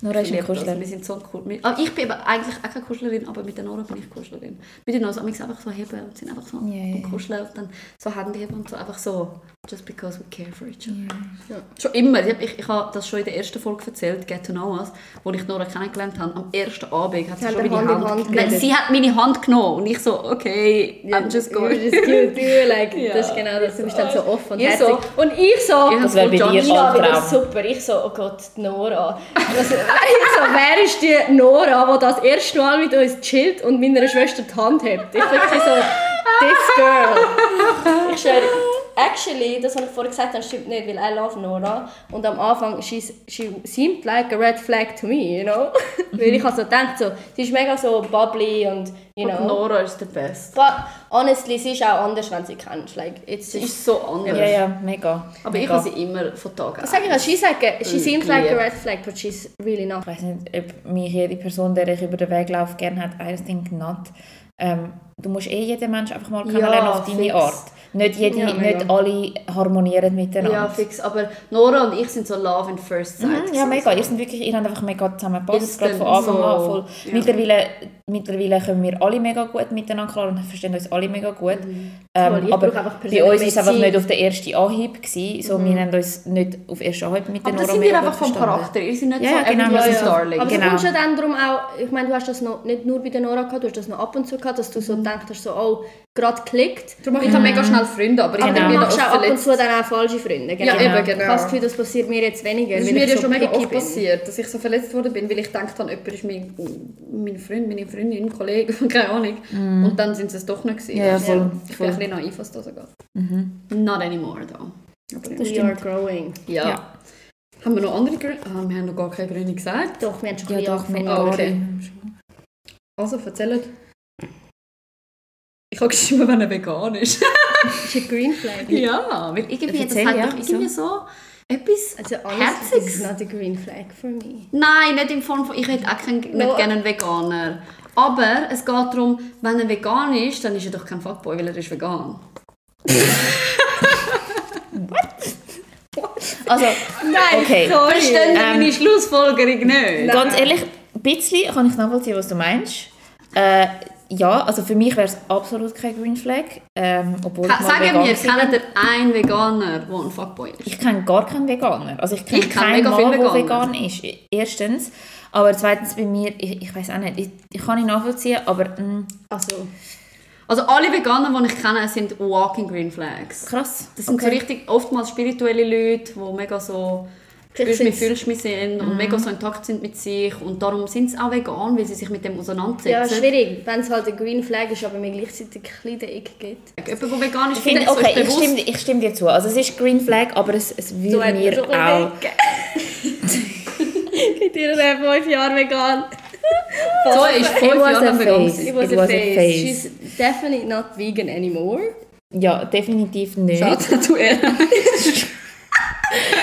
Nora ist Ich ein. Kuschler. Wir sind so cool. Wir- Ah, ich bin aber eigentlich auch keine Kuschlerin, aber mit der Nora bin ich Kuschlerin. Mit der Nora sind wir einfach so heben und sind einfach so ja, und kuscheln und dann so Hände heben und so einfach so, just because we care for each other. Ja. Schon immer. Ich, ich, ich habe das schon in der ersten Folge erzählt, Get to Know Us, wo ich Nora kennengelernt habe. Am ersten Abend hat sie, Sie schon meine Hand Hand, Hand Nein, sie hat meine Hand genommen und ich so, okay, I'm just going. You're just cute, du, like, Ja. Das ist genau das. Du bist dann so offen und herzig. so. Und ich so... Ich Das wäre bei dir wieder super. Ich so, oh Gott, die Nora. Also, ich so, wer ist die Nora, die das erste Mal mit uns chillt und meiner Schwester die Hand hebt? Ich wirklich so, this girl. Ich schwöre, actually, das, was ich vorher gesagt habe, stimmt nicht, weil I love Nora. Und am Anfang, she's, she seemed like a red flag to me, you know? weil ich habe so gedacht, so, sie ist mega so bubbly und, you Und know. Nora ist der Beste. But honestly, sie ist auch anders, wenn sie kennst. Like, it's Sie just ist so anders. Ja, ja, mega. Aber ich mega. habe sie immer von Tag an. Sag ich, she, like a, she seems like a red flag, but she's really not. Ich weiß nicht, ob mich jede Person, der ich über den Weg laufe, gerne hat. I think not. Ähm, du musst eh jeden Menschen einfach mal kennenlernen auf deine fix. Art. Nicht, jede, Ja, nicht alle harmonieren miteinander. Ja, fix. Aber Nora und ich sind so Love in First Sight. Mhm, ja, mega. Ihr, sind wirklich, ihr habt einfach mega zusammengepasst, gerade von Anfang so. an. Voll. Ja. Mittlerweile, mittlerweile kommen wir alle mega gut miteinander klar und verstehen uns alle mega gut. Mhm. Ähm, Voll, aber bei uns war es einfach nicht auf den ersten Anhieb. Gewesen. So, Wir haben uns nicht auf den ersten Anhieb mit Aber Nora das sind wir einfach vom verstanden. Charakter. Ihr seid nicht Ja, so ja, genau, ja, ja. darling. Aber Genau. du kommst ja dann darum auch, ich meine, du hast das noch nicht nur bei der Nora gehabt, du hast das noch ab und zu gehabt, dass du so gedacht hast, so, oh, gerade klickt. Darum ich habe mega schnell Freunde, aber ich Aber habe du mir da machst auch ab und verletzt. zu dann auch falsche Freunde. Ja, eben, genau. Ich habe das Gefühl, das passiert mir jetzt weniger, Das ist mir ich ja so schon mega oft bin. passiert, dass ich so verletzt worden bin, weil ich gedacht habe, jemand ist mein, mein Freund, meine Freundin, Kollege, keine Ahnung. Und dann sind sie es doch nicht gewesen. Ja, ja, voll, Ich bin voll. ein bisschen naiv, was das angeht. Not anymore, though. Aber ja. We are growing. ja. Ja. Haben wir noch andere Gründe? Ah, wir haben noch gar keine Gründe gesagt. Doch, wir haben schon Ja, ein bisschen doch, angefangen. Ah, okay. Also, erzählt. Ich habe geschrieben, wenn er vegan ist. Ist ein Green Flag? ja, weil irgendwie, das hat ja, doch irgendwie so etwas Also honestly, Herziges. this is not a green flag for me. Nein, nicht im Form von, ich hätte auch keinen, nicht No. gerne einen Veganer. Aber es geht darum, wenn er vegan ist, dann ist er doch kein Fuckboy, weil er ist vegan. Also, Nein, Okay. sorry. Verstehen Ähm, meine Schlussfolgerung nicht? ganz ehrlich, ein bisschen kann ich nachvollziehen, was du meinst. Äh, ja, also für mich wäre es absolut kein Green Flag. Ähm, obwohl ich Ka- mal Sagen wir, kennt ihr einen Veganer, der ein Fuckboy ist? Ich kenne gar keinen Veganer. Also ich kenne Ich kenn keinen Mann, der vegan ist. Erstens. Aber zweitens bei mir, ich, ich weiß auch nicht, ich, ich kann ihn nachvollziehen, aber mm, Also, Also alle Veganer, die ich kenne, sind walking Green Flags. krass. Das sind so richtig oftmals spirituelle Leute, die mega so Vielleicht sind's- fühlst mich sind und mega so intakt sind mit sich und darum sind sie auch vegan, weil sie sich mit dem auseinandersetzen. ja, schwierig, wenn es halt ein Green Flag ist, aber mir gleichzeitig ein bisschen den Ick gibt. Jemand, der vegan ist, Ich finde, findet so okay, ist ich bewusst. stimme, ich stimme dir zu. Also es ist Green Flag, aber es, es Du würde hast mir schon auch... Mit ihr fünf Jahre vegan. So ist fünf It was Jahre a vegan. It was It a was a phase. phase. She's definitely not vegan anymore. Ja, definitiv nicht. Schau zu ihr.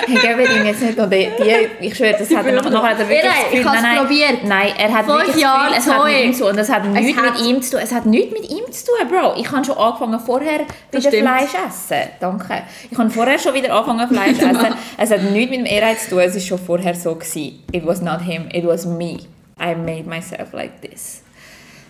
Ich gebe ihm jetzt nicht noch die, die ich schwöre, das hat er noch, nachher hat er wirklich Nein, das Gefühl, ich nein, nein, probiert. Nein, er hat Fünf wirklich das Jahre Gefühl, es hat mit ihm zu tun. Und es hat nichts mit ihm zu tun. Es hat nichts mit ihm zu tun, Bro. Ich habe schon angefangen vorher Das dem stimmt. Fleisch essen. Danke. Ich habe vorher schon wieder angefangen Fleisch essen. Es hat nichts mit dem Ehrgeiz zu tun. Es war schon vorher so. Gewesen. It was not him, it was me. I made myself like this.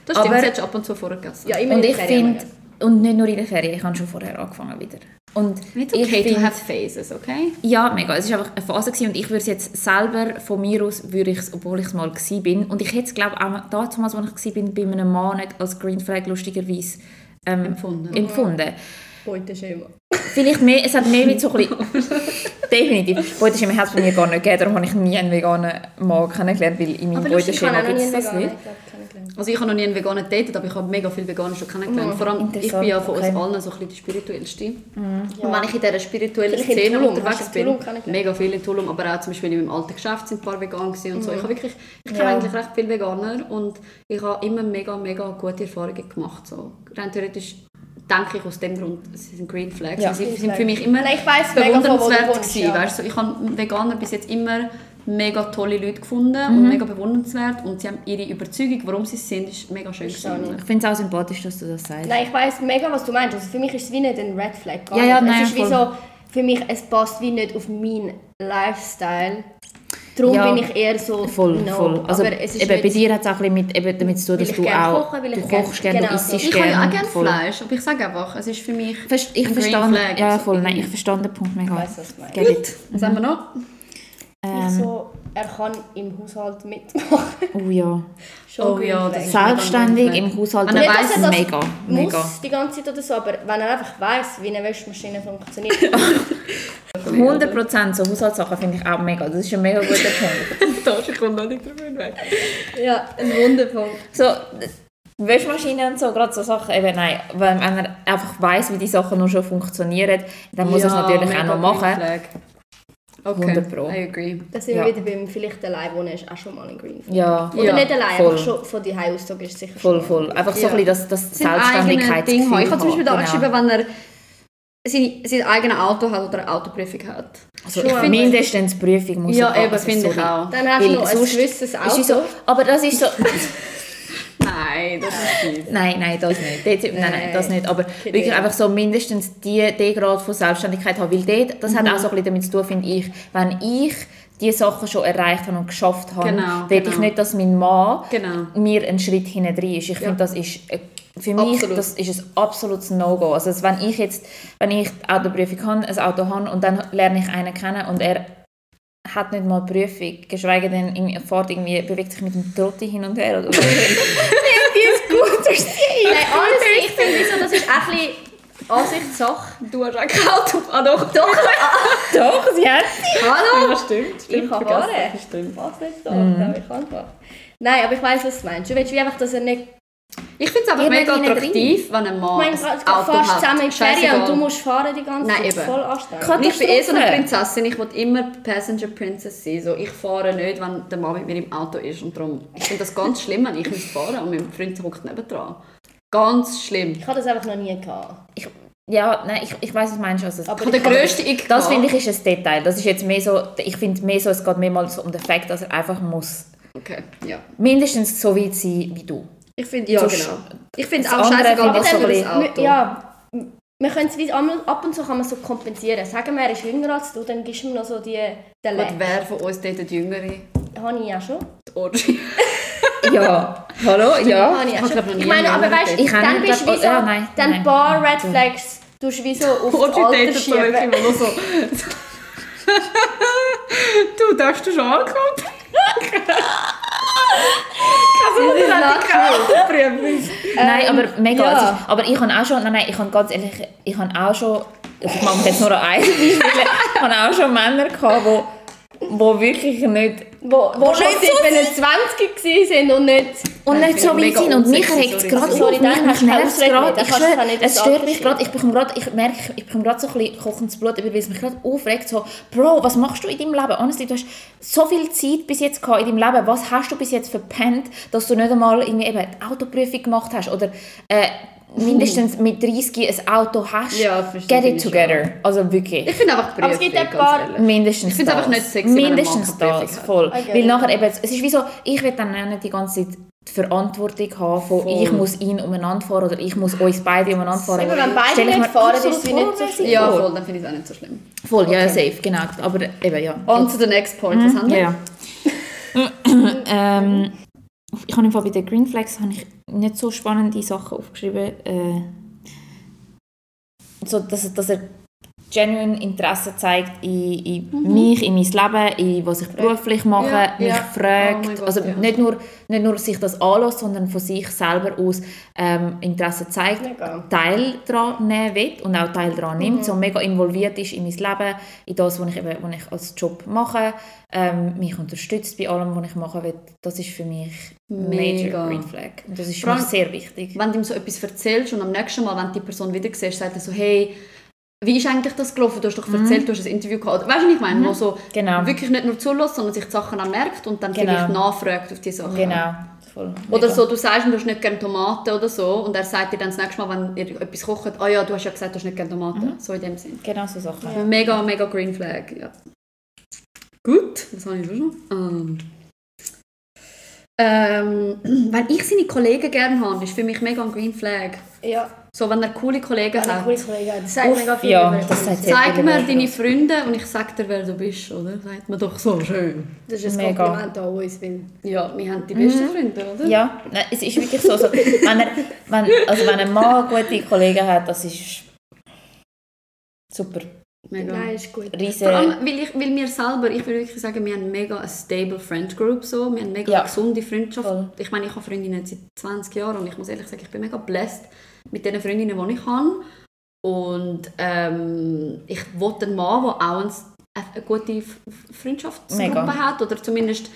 Das stimmt, Aber- schon ab und zu vorher gegessen. Ja, Und in ich finde, und nicht nur in der Ferien, ich habe schon vorher angefangen wieder. Und It's ich okay to find- have phases, okay? ja, mega. Es war einfach eine Phase gewesen und ich würde es jetzt selber von mir aus, würde ich es, obwohl ich es mal gsi bin und ich hätte es glaube auch damals, als ich bin, bei einem Mann nicht als Green Flag lustigerweise ähm, Empfunden. empfunden. Beuteschema. Vielleicht mehr, es hat mehr mit so ein bisschen, definitiv, Beuteschema hat es bei mir gar nicht gegeben, darum habe ich nie einen veganen Mann kennengelernt, weil in meinem Beuteschema gibt nie es das nicht. Also ich habe noch nie einen Veganer datet, aber ich habe mega viele Veganer schon kennengelernt. Vor allem, ich bin ja von okay. uns allen so ein bisschen die spirituellste. Ja. Und wenn ich in dieser spirituellen Vielleicht Szene Tulum, unterwegs bin, mega viele in Tulum, aber auch zum Beispiel in meinem alten Geschäft sind ein paar vegan gewesen und so. Ich habe wirklich, ich kenne Ja. eigentlich recht viele Veganer und ich habe immer mega, mega gute Erfahrungen gemacht. So. Rein theoretisch denke ich aus dem Grund, sie sind Green Flags. Ja. sie Green sind Flag. für mich immer Nein, ich weiss bewundernswert wohnst, gewesen. ja. Weißt du? Ich habe Veganer bis jetzt immer mega tolle Leute gefunden Mhm. und mega bewundernswert und sie haben ihre Überzeugung, warum sie es sind, ist mega schön gewesen. Ich finde es auch sympathisch, dass du das sagst. Nein, ich weiss mega, was du meinst. Also für mich ist es wie nicht ein Red Flag. Gar Ja, ja, nein, es ist wie voll. so, für mich, es passt wie nicht auf meinen Lifestyle. Darum Ja, bin ich eher so, Voll, no. voll. Also Aber es ist eben, bei nicht- dir hat es auch ein bisschen mit, eben damit zu tun, dass ich du gerne auch koche, weil ich du gerne- kochst gerne, genau du isst Ich habe ja auch gerne. gerne. Fleisch, aber ich sage einfach, es ist für mich Verst- Ich verstand, ja voll, nein, ich verstand den Punkt mega. Ich weiss, was du meinst. Was haben wir noch? Ich Ähm, so, er kann im Haushalt mitmachen. oh ja. Schon Oh ja, das ist- Selbstständig mega im Haushalt, Wenn er das weiss, ist dass mega, mega. Muss die ganze Zeit oder so, aber wenn er einfach weiss, wie eine Wäschmaschine funktioniert. 100% so Haushaltssachen finde ich auch mega. Das ist ein mega guter Punkt. Tasche kommt noch nicht drüber weg. ja, ein Wunderpunkt. So, Wäschmaschine und so, gerade so Sachen, eben nein, wenn, wenn er einfach weiss, wie die Sachen noch schon funktionieren, dann muss er es natürlich auch noch machen. Okay, 100 Pro. I agree. Da sind Ja. wir wieder beim vielleicht allein wohnen, ist auch schon mal ein Green Flag. Ja, Oder Ja, nicht allein, voll. einfach schon von die Auszug ist sicher voll, schon. voll. Einfach so Ja. ein bisschen das, das Sein eigenes Selbstständigkeit. Ding haben. Ich habe zum Beispiel da genau. geschrieben, wenn er sein, sein eigenes Auto hat oder eine Autoprüfung hat. Also, Schon, aber- mindestens die Prüfung muss Ja, er eben, finde ich auch. Dann hast du noch ein gewisses Ist Auto. es so, aber das ist so... Nein, das ist fies. Nein, nein, das nicht. Dort, nein, nein, das nicht. Aber wirklich einfach so mindestens die, die Grad von Selbstständigkeit haben. Weil dort, das hat auch so ein bisschen damit zu tun, finde ich, wenn ich die Sachen schon erreicht habe und geschafft habe, Genau, will ich genau. nicht, dass mein Mann Genau. mir einen Schritt hinten drin ist. Ich finde, das ist äh, für mich Absolut. das ist ein absolutes No-Go. Also wenn ich jetzt, wenn ich die Autoprüfung habe, ein Auto habe und dann lerne ich einen kennen und er hat nicht mal Prüfung, geschweige denn irgendwie, er fährt irgendwie, bewegt sich mit dem Trotti hin und her oder so. Nein, alles, ich finde so, das ist auch ein bisschen Ansichtssache. Du hast auch kein Auto. Ah doch. Doch, Doch, sie hat hallo! Ja, stimmt. stimmt Ich habe vergessen. Haare. Das Stimmt. Was nicht so, aber ich einfach. Nein, aber ich weiss, was du meinst. Du willst wie einfach, dass er nicht... Ich finde es einfach mega attraktiv, wenn ein Ich Mann meine, ein du Auto hat. zusammen in die Ferien und du musst fahren die ganze Nein, Zeit. eben. Voll anstrengend. Ich bin eh so eine. Prinzessin, ich will immer Passenger Princess sein. So, ich fahre nicht, wenn der Mann mit mir im Auto ist. Und darum, ich finde das ganz schlimm, wenn ich müsste fahren und mein Freund hockt nebendran. Ganz schlimm. Ich habe das einfach noch nie gehabt. ich, ja, nein, ich, ich weiß was du meinst. Also, Aber Ich habe den grössten Ick das finde ich ist ein Detail. Das ist jetzt mehr so, ich finde mehr so, es geht mehrmals um den Fakt, dass er einfach muss Okay, ja. mindestens so weit sein wie du. Ich finde, ja So genau. Ich finde das auch scheißegal, was ein das Auto. Ja, wir können es ab und zu kann man so kompensieren. Sagen wir, er ist jünger als du, dann gibst du ihm noch so die, den Leck. wer von uns dort die Jüngere? Habe ich ja schon. Die Orgy. Ja, hallo, ja. Habe ich Ich noch Ich meine, aber weißt du, auch dann bist du wie so, ja, nein, dann nein. paar Red Flags du wie so auf das Orgy Alter datet so wirklich schieben. immer nur so. du, darfst du schon Das. Nein, aber mega. ja. Ist, aber ich habe auch schon, nein, nein, ich habe ganz ehrlich, ich habe auch schon, also ich mache jetzt nur ein Beispiel, ich habe auch schon Männer gehabt, wo, wo wirklich nicht, Wo, wo schon nicht seit so wenn sie 20 gewesen sind und nicht... und nicht so weit sind. Und mich regt es gerade auf, mich, nervt gerade. es stört mich gerade, ich bekomme gerade, ich merke, ich bekomme gerade so ein bisschen kochendes Blut, weil es mich gerade aufregt, so, Bro, was machst du in deinem Leben? Honestly, du hast so viel Zeit bis jetzt gehabt in deinem Leben, was hast du bis jetzt verpennt, dass du nicht einmal irgendwie eben die Autoprüfung gemacht hast? Oder äh, mindestens mit 30 ein Auto hast? Ja, verstehe Get it together. Also wirklich. Ich finde einfach die Aber es gibt Prüfung, ein paar-. Mindestens Ich find's das. einfach nicht sexy, Mindestens Prüfung das, voll. Okay. Weil nachher eben, es ist wie so, ich will dann nicht die ganze Zeit die Verantwortung haben von Voll. ich muss ihn umeinander fahren oder ich muss uns beide umeinander fahren. Aber wenn beide nicht mir fahren, ist es nicht so schlimm. Ja, voll, dann finde ich es auch nicht so schlimm. Voll, ja, safe, genau. Aber eben, ja. On to the next point. Was haben wir? Ja, ja. ähm, ich habe im Fall bei den Green Flags habe ich nicht so spannende Sachen aufgeschrieben. Äh, so, dass, dass er genuine Interesse zeigt in, in mich, in mein Leben, in was ich beruflich mache, Mhm. Ja, mich ja. fragt. Oh mein Gott, also ja. nicht, nur, nicht nur sich das anlässt, sondern von sich selber aus ähm, Interesse zeigt, Mega. Teil daran nehmen will und auch Teil daran Mhm. nimmt, so mega involviert ist in mein Leben, in das, was ich, eben, was ich als Job mache, ähm, mich unterstützt bei allem, was ich machen will. Das ist für mich Mega. Major Green Flag. Und das ist für mich sehr wichtig. Wenn du ihm so etwas erzählst und am nächsten Mal, wenn du die Person wieder siehst, sagt er so, hey, wie ist eigentlich das gelaufen? Du hast doch erzählt, du hast ein Interview gehabt. Weißt du, was ich meine? Wo so Genau. wirklich nicht nur zulässt, sondern sich die Sachen auch merkt und dann Genau. vielleicht nachfragt auf die Sachen. Genau. Voll. Oder Mega. so, du sagst ihm, du hast nicht gerne Tomaten oder so und er sagt dir dann das nächste Mal, wenn ihr etwas kocht, ah ja, du hast ja gesagt, du hast nicht gerne Tomaten. So in dem Sinn. Genau so Sachen. Mega, mega Green Flag, ja. Gut, was habe ich schon? Ähm, ähm, wenn ich seine Kollegen gerne habe, ist für mich mega ein Green Flag. Ja, So, wenn er coole Kollegen eine hat. coole Kollegin. Das sagt mega viel ja, über das sagt Zeig mir deine uns. Freunde und ich sag dir, wer du bist, oder? Sagt mir doch so schön. Das ist ein Mega. Kompliment an uns, weil... Ja, wir haben die besten Freunde, oder? Ja, nein, es ist wirklich so. so wenn, er, wenn, also wenn ein Mann gute Kollegen hat, das ist super. Mega. Nein, ist gut. Riese. Vor allem, weil, ich, weil wir selber, ich würde wirklich sagen, wir haben mega eine stable Friend Group, so. wir haben mega Ja. gesunde Freundschaft. Voll. Ich meine, ich habe Freundinnen seit 20 Jahren und ich muss ehrlich sagen, ich bin mega blessed mit den Freundinnen, die ich habe. Und ähm, ich wollte einen Mann, der auch ein, eine gute Freundschaftsgruppe Mega. hat oder zumindest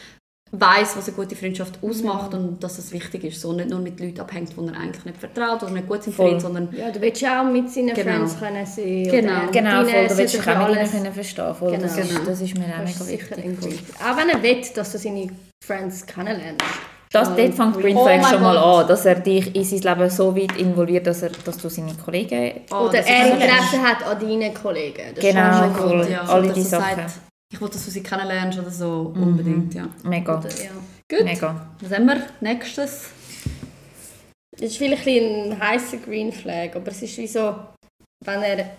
weiß, was eine gute Freundschaft ausmacht und dass es wichtig ist. So nicht nur mit Leuten abhängt, die er eigentlich nicht vertraut oder nicht gut sind ihn, sondern Ja, du willst ja auch mit seinen Genau. Friends können sein. Genau. oder Genau, voll, du willst dich auch mit ihnen alles- können verstehen voll. Das, Genau. ist, das ist mir auch Das mega wichtig. Auch wenn er will, dass du seine Friends kennenlernst. Das, dort fängt Green Oh schon mal Gott. an, dass er dich in sein Leben so weit involviert, dass, er, dass du seine Kollegen... Oh, Oder er Interesse hat an deinen Kollegen. Das Genau. Voll. Gott, ja. Alle dass die er Sachen. sagt, ich will, dass du sie kennenlernst oder so, unbedingt, ja. Mega. gut. Ja. Gut. Mega. Was haben wir? Nächstes. Das ist vielleicht ein, bisschen ein heißer Green Flag, aber es ist wie so, wenn er ein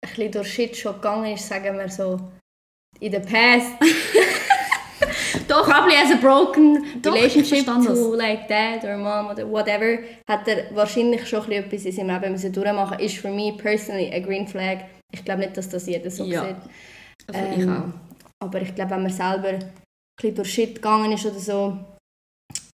bisschen durch Shit schon gegangen ist, sagen wir so, in the past. Doch. Probably as a broken Doch, ich relationship to like dad or mom oder whatever, hat er wahrscheinlich schon ein etwas in seinem Leben müssen durchmachen. Ist für mich personally a green flag. Ich glaube nicht, dass das jeder so Ja. sieht. Also ich Ähm, auch. Aber ich glaube, wenn man selber ein bisschen durch Shit gegangen ist oder so,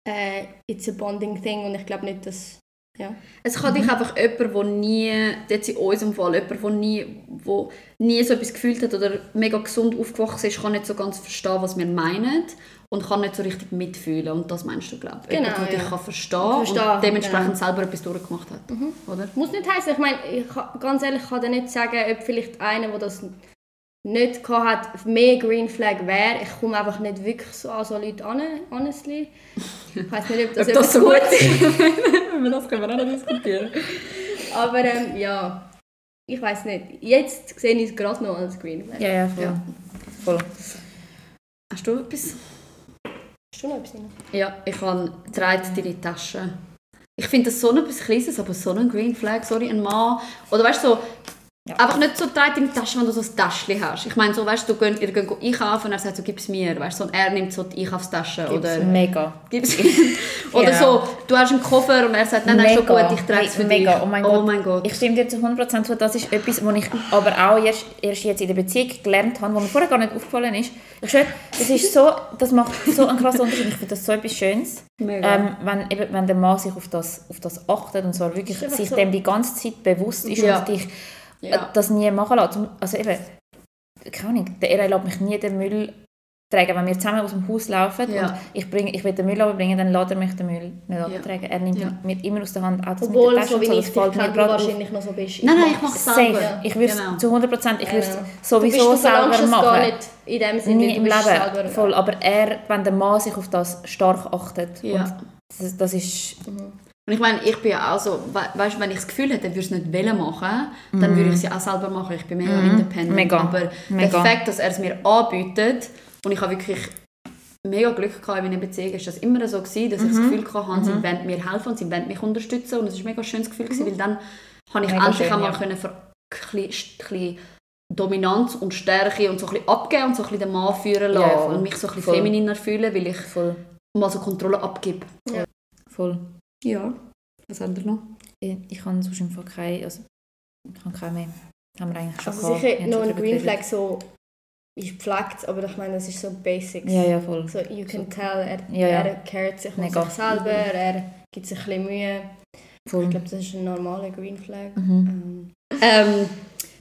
äh, it's a bonding thing und ich glaube nicht, dass... Ja. Es kann dich einfach jemand, der nie, jetzt in unserem Fall, jemand, der nie, wo nie so etwas gefühlt hat oder mega gesund aufgewachsen ist, kann nicht so ganz verstehen, was wir meinen und kann nicht so richtig mitfühlen. Und das meinst du, glaube ich. Genau, Jemand, der dich ja. kann verstehen, Verstehen, und dementsprechend genau. selber etwas durchgemacht hat. Oder? Muss nicht heißen, ich meine, ich kann, ganz ehrlich, ich kann dir nicht sagen, ob vielleicht einer, der das nicht gehabt hat, mehr Green Flag wäre. Ich komme einfach nicht wirklich so an so Leute an, honestly. Ich weiß nicht, ob das, Ob das so gut ist. das können wir auch noch diskutieren. Aber ähm, ja, ich weiß nicht. Jetzt sehe ich es gerade noch als Green Flag. Ja, ja, voll. Ja. voll. Hast du etwas? Hast du noch etwas? Ja, ich habe «Trägt deine Tasche». Ich finde das so etwas Kleines, aber so ein Green Flag, sorry, ein Mann. Oder weißt du, so, Ja. einfach nicht so «Trägt deine Tasche», wenn du so ein Täschchen hast. Ich meine, so, weißt du, ihr geht einkaufen und er sagt so «Gib es mir», weißt so, und er nimmt so die Einkaufstasche. Oder Mega. Gib's Oder Ja. so, du hast einen Koffer und er sagt, nein, nein, schon gut, ich trage es für mega. dich. Oh mein oh Gott. mein Gott. Ich stimme dir zu 100% zu. Das ist etwas, was ich aber auch erst, erst jetzt in der Beziehung gelernt habe, was mir vorher gar nicht aufgefallen ist. Ich schwöre, das, ist so, das macht so einen krassen Unterschied. Ich finde das so etwas Schönes. Ähm, wenn, eben, wenn der Mann sich auf das, auf das achtet und so wirklich sich so- dem die ganze Zeit bewusst ist Ja. und dich Ja. äh, das nie machen. Zum- Also eben, keine Ahnung, der Era lässt mich nie den Müll tragen. Wenn wir zusammen aus dem Haus laufen Ja. und ich, bring, ich will den Müll runterbringen, dann lässt er mich den Müll nicht Ja. Er nimmt Ja. mir immer aus der Hand, auch das Obwohl, mit der Tasche so wie so, ich das dich fällt mir gerade wahrscheinlich noch so bist. Nein, nein, ich mache es selber. Ich würde Genau. zu 100%, ich würde es Ja. sowieso du bist, du selber machen. gar nicht in dem Sinne, Nie im Leben, selber- voll. Aber er, wenn der Mann sich auf das stark achtet, Ja. und das, das ist... Und ich meine, ich bin ja auch so, we weißt, wenn ich das Gefühl hätte, er würde es nicht wollen machen, dann würde ich es ja auch selber machen. Ich bin mega independent. Mhm. Mega. Aber Mega. der Fakt, dass er es mir anbietet, und ich habe wirklich mega Glück gehabt in meiner Beziehung, ist das immer so gewesen, dass ich Mhm. das Gefühl hatte, sie wollen mir helfen und sie wollen mich unterstützen und es ist ein mega schönes Gefühl gewesen, weil dann habe ich Mega endlich schön, einmal ja. können für ein bisschen, Dominanz und Stärke und so ein bisschen abgeben und so ein bisschen den Mann führen lassen Ja, und mich so ein bisschen femininer fühlen, weil ich Voll. mal so Kontrolle abgebe. voll. Ja. Was haben wir noch? Ich, ich habe sonst einfach keine... Also, ich habe keine mehr. Haben wir eigentlich schon Also sicher noch ein Green. Flag so ist gepflegt, aber ich meine, das ist so Basics. Ja, ja, voll. So, you can tell, er, Ja, ja. er caret sich um Mega. sich selber, er gibt sich ein bisschen Mühe. voll. Ich glaube, das ist ein normaler Green Flag. Mhm. Ähm, Ähm,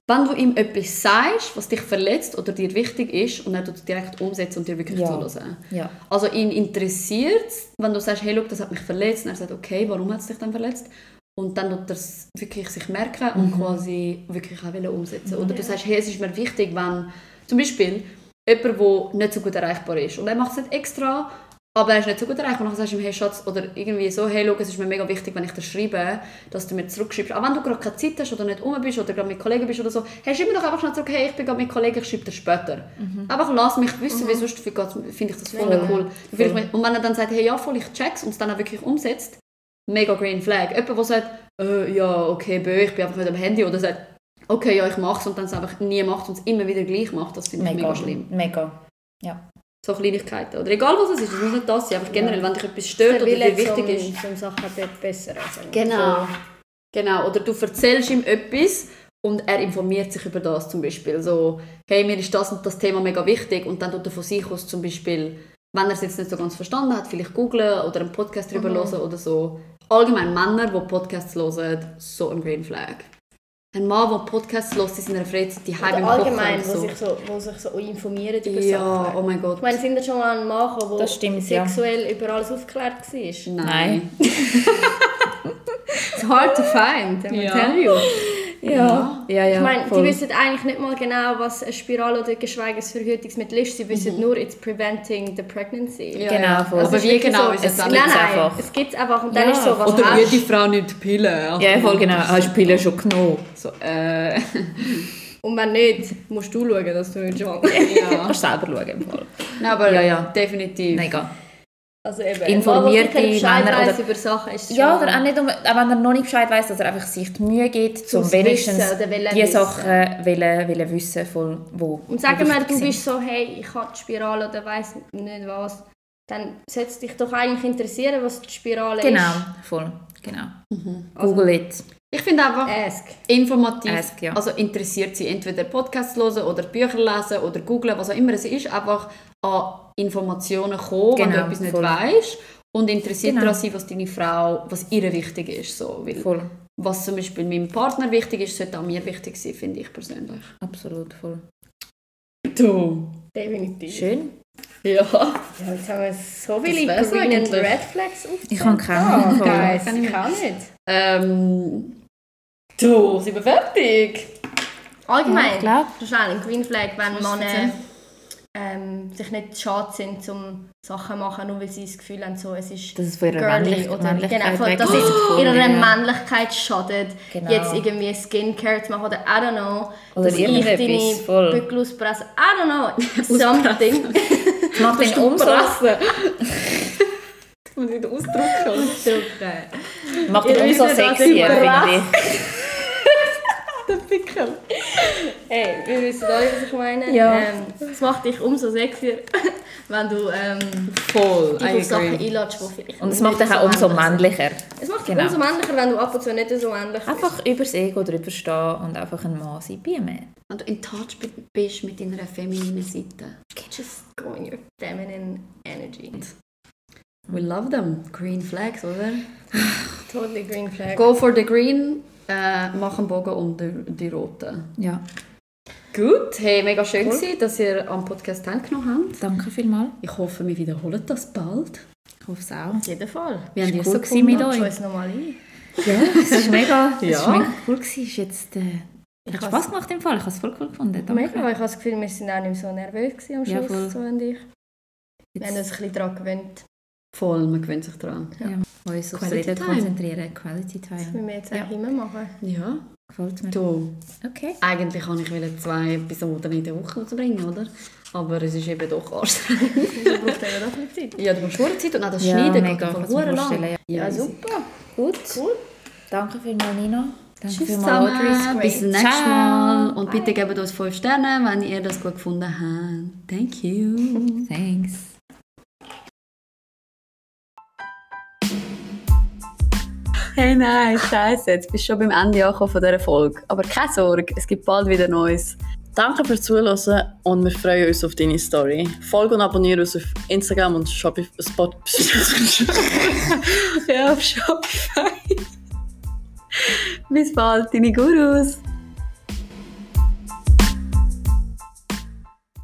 wenn du ihm etwas sagst, was dich verletzt oder dir wichtig ist, und er tut es direkt umsetzen und dir wirklich Ja. zuhören. Ja. Also ihn interessiert wenn du sagst, hey, look, das hat mich verletzt, und er sagt, okay, warum hat es dich dann verletzt? Und dann tut er es wirklich sich merken und quasi wirklich auch wollen umsetzen. Oder du sagst, hey, es ist mir wichtig, wenn zum Beispiel jemand, der nicht so gut erreichbar ist und er macht es nicht extra, aber er ist nicht so gut erreichbar und dann sagst du ihm, hey Schatz, oder irgendwie so, hey, schau, es ist mir mega wichtig, wenn ich dir schreibe, dass du mir zurückschreibst. Auch wenn du gerade keine Zeit hast oder nicht rum bist oder gerade mit Kollegen bist oder so, hey, schreib mir doch einfach schnell zurück, hey, ich bin gerade mit Kollegen, ich schreibe dir später. Einfach lass mich wissen, wie sonst finde ich das voll Voll. cool. Mich- Und wenn er dann sagt, hey, ja, voll, ich check's und es dann auch wirklich umsetzt, mega green flag. Jemand, der sagt, äh, ja, okay, bö, ich bin einfach nicht am Handy oder sagt, okay, ja, ich mach's und dann es einfach nie macht und es immer wieder gleich macht, das finde ich mega, Mega. schlimm. Mega. So Kleinigkeiten. Oder egal was es ist, es muss nicht das sein, einfach generell, wenn dich etwas stört der oder dir wichtig ist. zum Sachen besser also. Genau. Genau. Oder du erzählst ihm etwas und er informiert sich über das zum Beispiel. So, hey, mir ist das und das Thema mega wichtig und dann tut er von sich aus zum Beispiel, wenn er es jetzt nicht so ganz verstanden hat, vielleicht googlen oder einen Podcast darüber hören oder so. Allgemein Männer, die Podcasts hören, so ein Green Flag. Ein Mann, der Podcasts hört in seiner Freizeit, die heim im allgemein, oder wo, sich so, wo sich so informieren über Ja, Sachen. oh mein Gott. Ich meine, sind da schon mal ein Mann gekommen, der Das stimmt, ja. sexuell über alles aufgeklärt war? Nein. It's hard to find, I Ja. tell you. Ja. Ja, ja. Ich meine, voll. die wissen eigentlich nicht mal genau, was eine Spirale oder geschweige ein Verhütungsmittel ist. Sie wissen nur, it's preventing the pregnancy. Ja, Genau, ja. voll. Aber Also es wie genau so, ist es es dann Nein, nein, einfach. es gibt es einfach. Und dann Ja, ist so, was Oder hast jede Frau nicht Pillen. Ja, voll genau. Hast du die Pille schon genommen? So, äh, Und wenn nicht, musst du schauen, dass du nicht schwanger ja. Kannst du selber schauen im Fall. Nein, aber Ja, ja. definitiv. Mega. Also eben, Informierte Männer oder- über Sachen ist. Ja, oder auch nicht, um, auch wenn er noch nicht Bescheid weiss, dass er einfach sich die Mühe gibt, zum wenigstens Wissen die wissen. Sachen wollen, wollen wissen, von wo. Und sagen wir, du bist so, hey, ich habe die Spirale oder weiss nicht was, dann sollte es dich doch eigentlich interessieren, was die Spirale Genau, ist. voll, genau. Mhm. Google it. Ich finde einfach Ask. informativ, Ask, ja. also interessiert sie entweder Podcasts hören oder Bücher lesen oder googlen, was auch immer es ist, einfach an Informationen kommen, wenn du Genau, etwas nicht voll. weißt und interessiert Genau. daran sein, was deine Frau, was ihr wichtig ist. So. Weil Voll, was zum Beispiel meinem Partner wichtig ist, sollte auch mir wichtig sein, finde ich persönlich. absolut, voll. Du. Definitiv. Schön. Ja. Ja, jetzt haben wir so viele eigentlich. Red Flags aufgezählt. Ich habe keinen. Ah, Voll. guys, Kann ich kann nicht. Ähm, du, sind wir fertig? Allgemein, ich glaub. wahrscheinlich ein Green Flag, wenn Männer erzählen? Ähm, sich nicht schade sind, um Sachen zu machen, nur weil sie das Gefühl haben, so, es ist Dass es von ihrer girly Männlich oder Männlichkeit genau, dass es Voll, ihrer ja. Männlichkeit schadet, Genau. jetzt irgendwie Skincare zu machen oder I don't know, Oder dass ich deine voll. Bückel auspresse, I don't know, something. Das macht ihn umso, Das muss ich den Ausdruck haben. Okay. macht ihn Ihr umso sexier, ich finde Der Pickel. Hey, wir wissen alle, was ich meine. Ja. Ähm, es macht dich umso sexier, wenn du ähm, Voll, dich auf Sachen einlädst, die vielleicht ich. Und es macht dich auch umso männlicher. Es macht dich Genau. umso männlicher, wenn du ab und zu nicht so männlich bist. Einfach übers Ego drüber stehen und einfach ein Mann sein. Be a man. Wenn du in touch bi- bist mit deiner femininen Seite. Just go in your feminine energy. We love them. Green flags, oder? Totally green flag. Go for the green, äh, mach einen Bogen um die, die roten. Ja, Gut, hey, mega schön gewesen, dass ihr am Podcast teilgenommen habt. danke vielmals. Ich hoffe, wir wiederholen das bald. Ich hoffe es auch. Auf jeden Fall. Ihr Ist es so cool gewesen mit euch. Es nochmal ein. Ja, es ist mega, es Ja. ist mega cool gewesen. Ist jetzt, äh, Ich hat Spass gemacht im Fall. Ich habe es voll cool gefunden. Danke. Mega, ich habe das Gefühl, wir sind auch nicht mehr so nervös am Ja, Schluss, voll. so und ich. Wir haben uns Jetzt, ein bisschen daran gewöhnt. Voll, man gewöhnt sich dran. uns aufs Quality Reden Time. konzentrieren. Quality Das Time. müssen wir jetzt Ja. eigentlich immer machen. Ja. Gefällt mir. Du, Okay. eigentlich kann ich zwei Episoden in der Woche rausbringen, oder? Aber es ist eben doch anstrengend. Das braucht eben auch ein bisschen Zeit. Ja, du musst schon Zeit und auch das Ja, Schneiden mega, geht von du lang. Ja, easy. super. Gut. Cool. Danke vielmals, Nina. Danke Tschüss zusammen, bis zum nächsten Ciao. Mal. Und bitte gebt uns 5 Sterne, wenn ihr das gut gefunden habt. Thank you. Thanks. Hey nein, scheiße, jetzt bist du schon beim Ende angekommen von dieser Folge. Aber keine Sorge, es gibt bald wieder Neues. Danke fürs Zuhören und wir freuen uns auf deine Story. Folge und abonniere uns auf Instagram und Shopify. Spot Ja, auf Shopify. Bis bald, deine Gurus.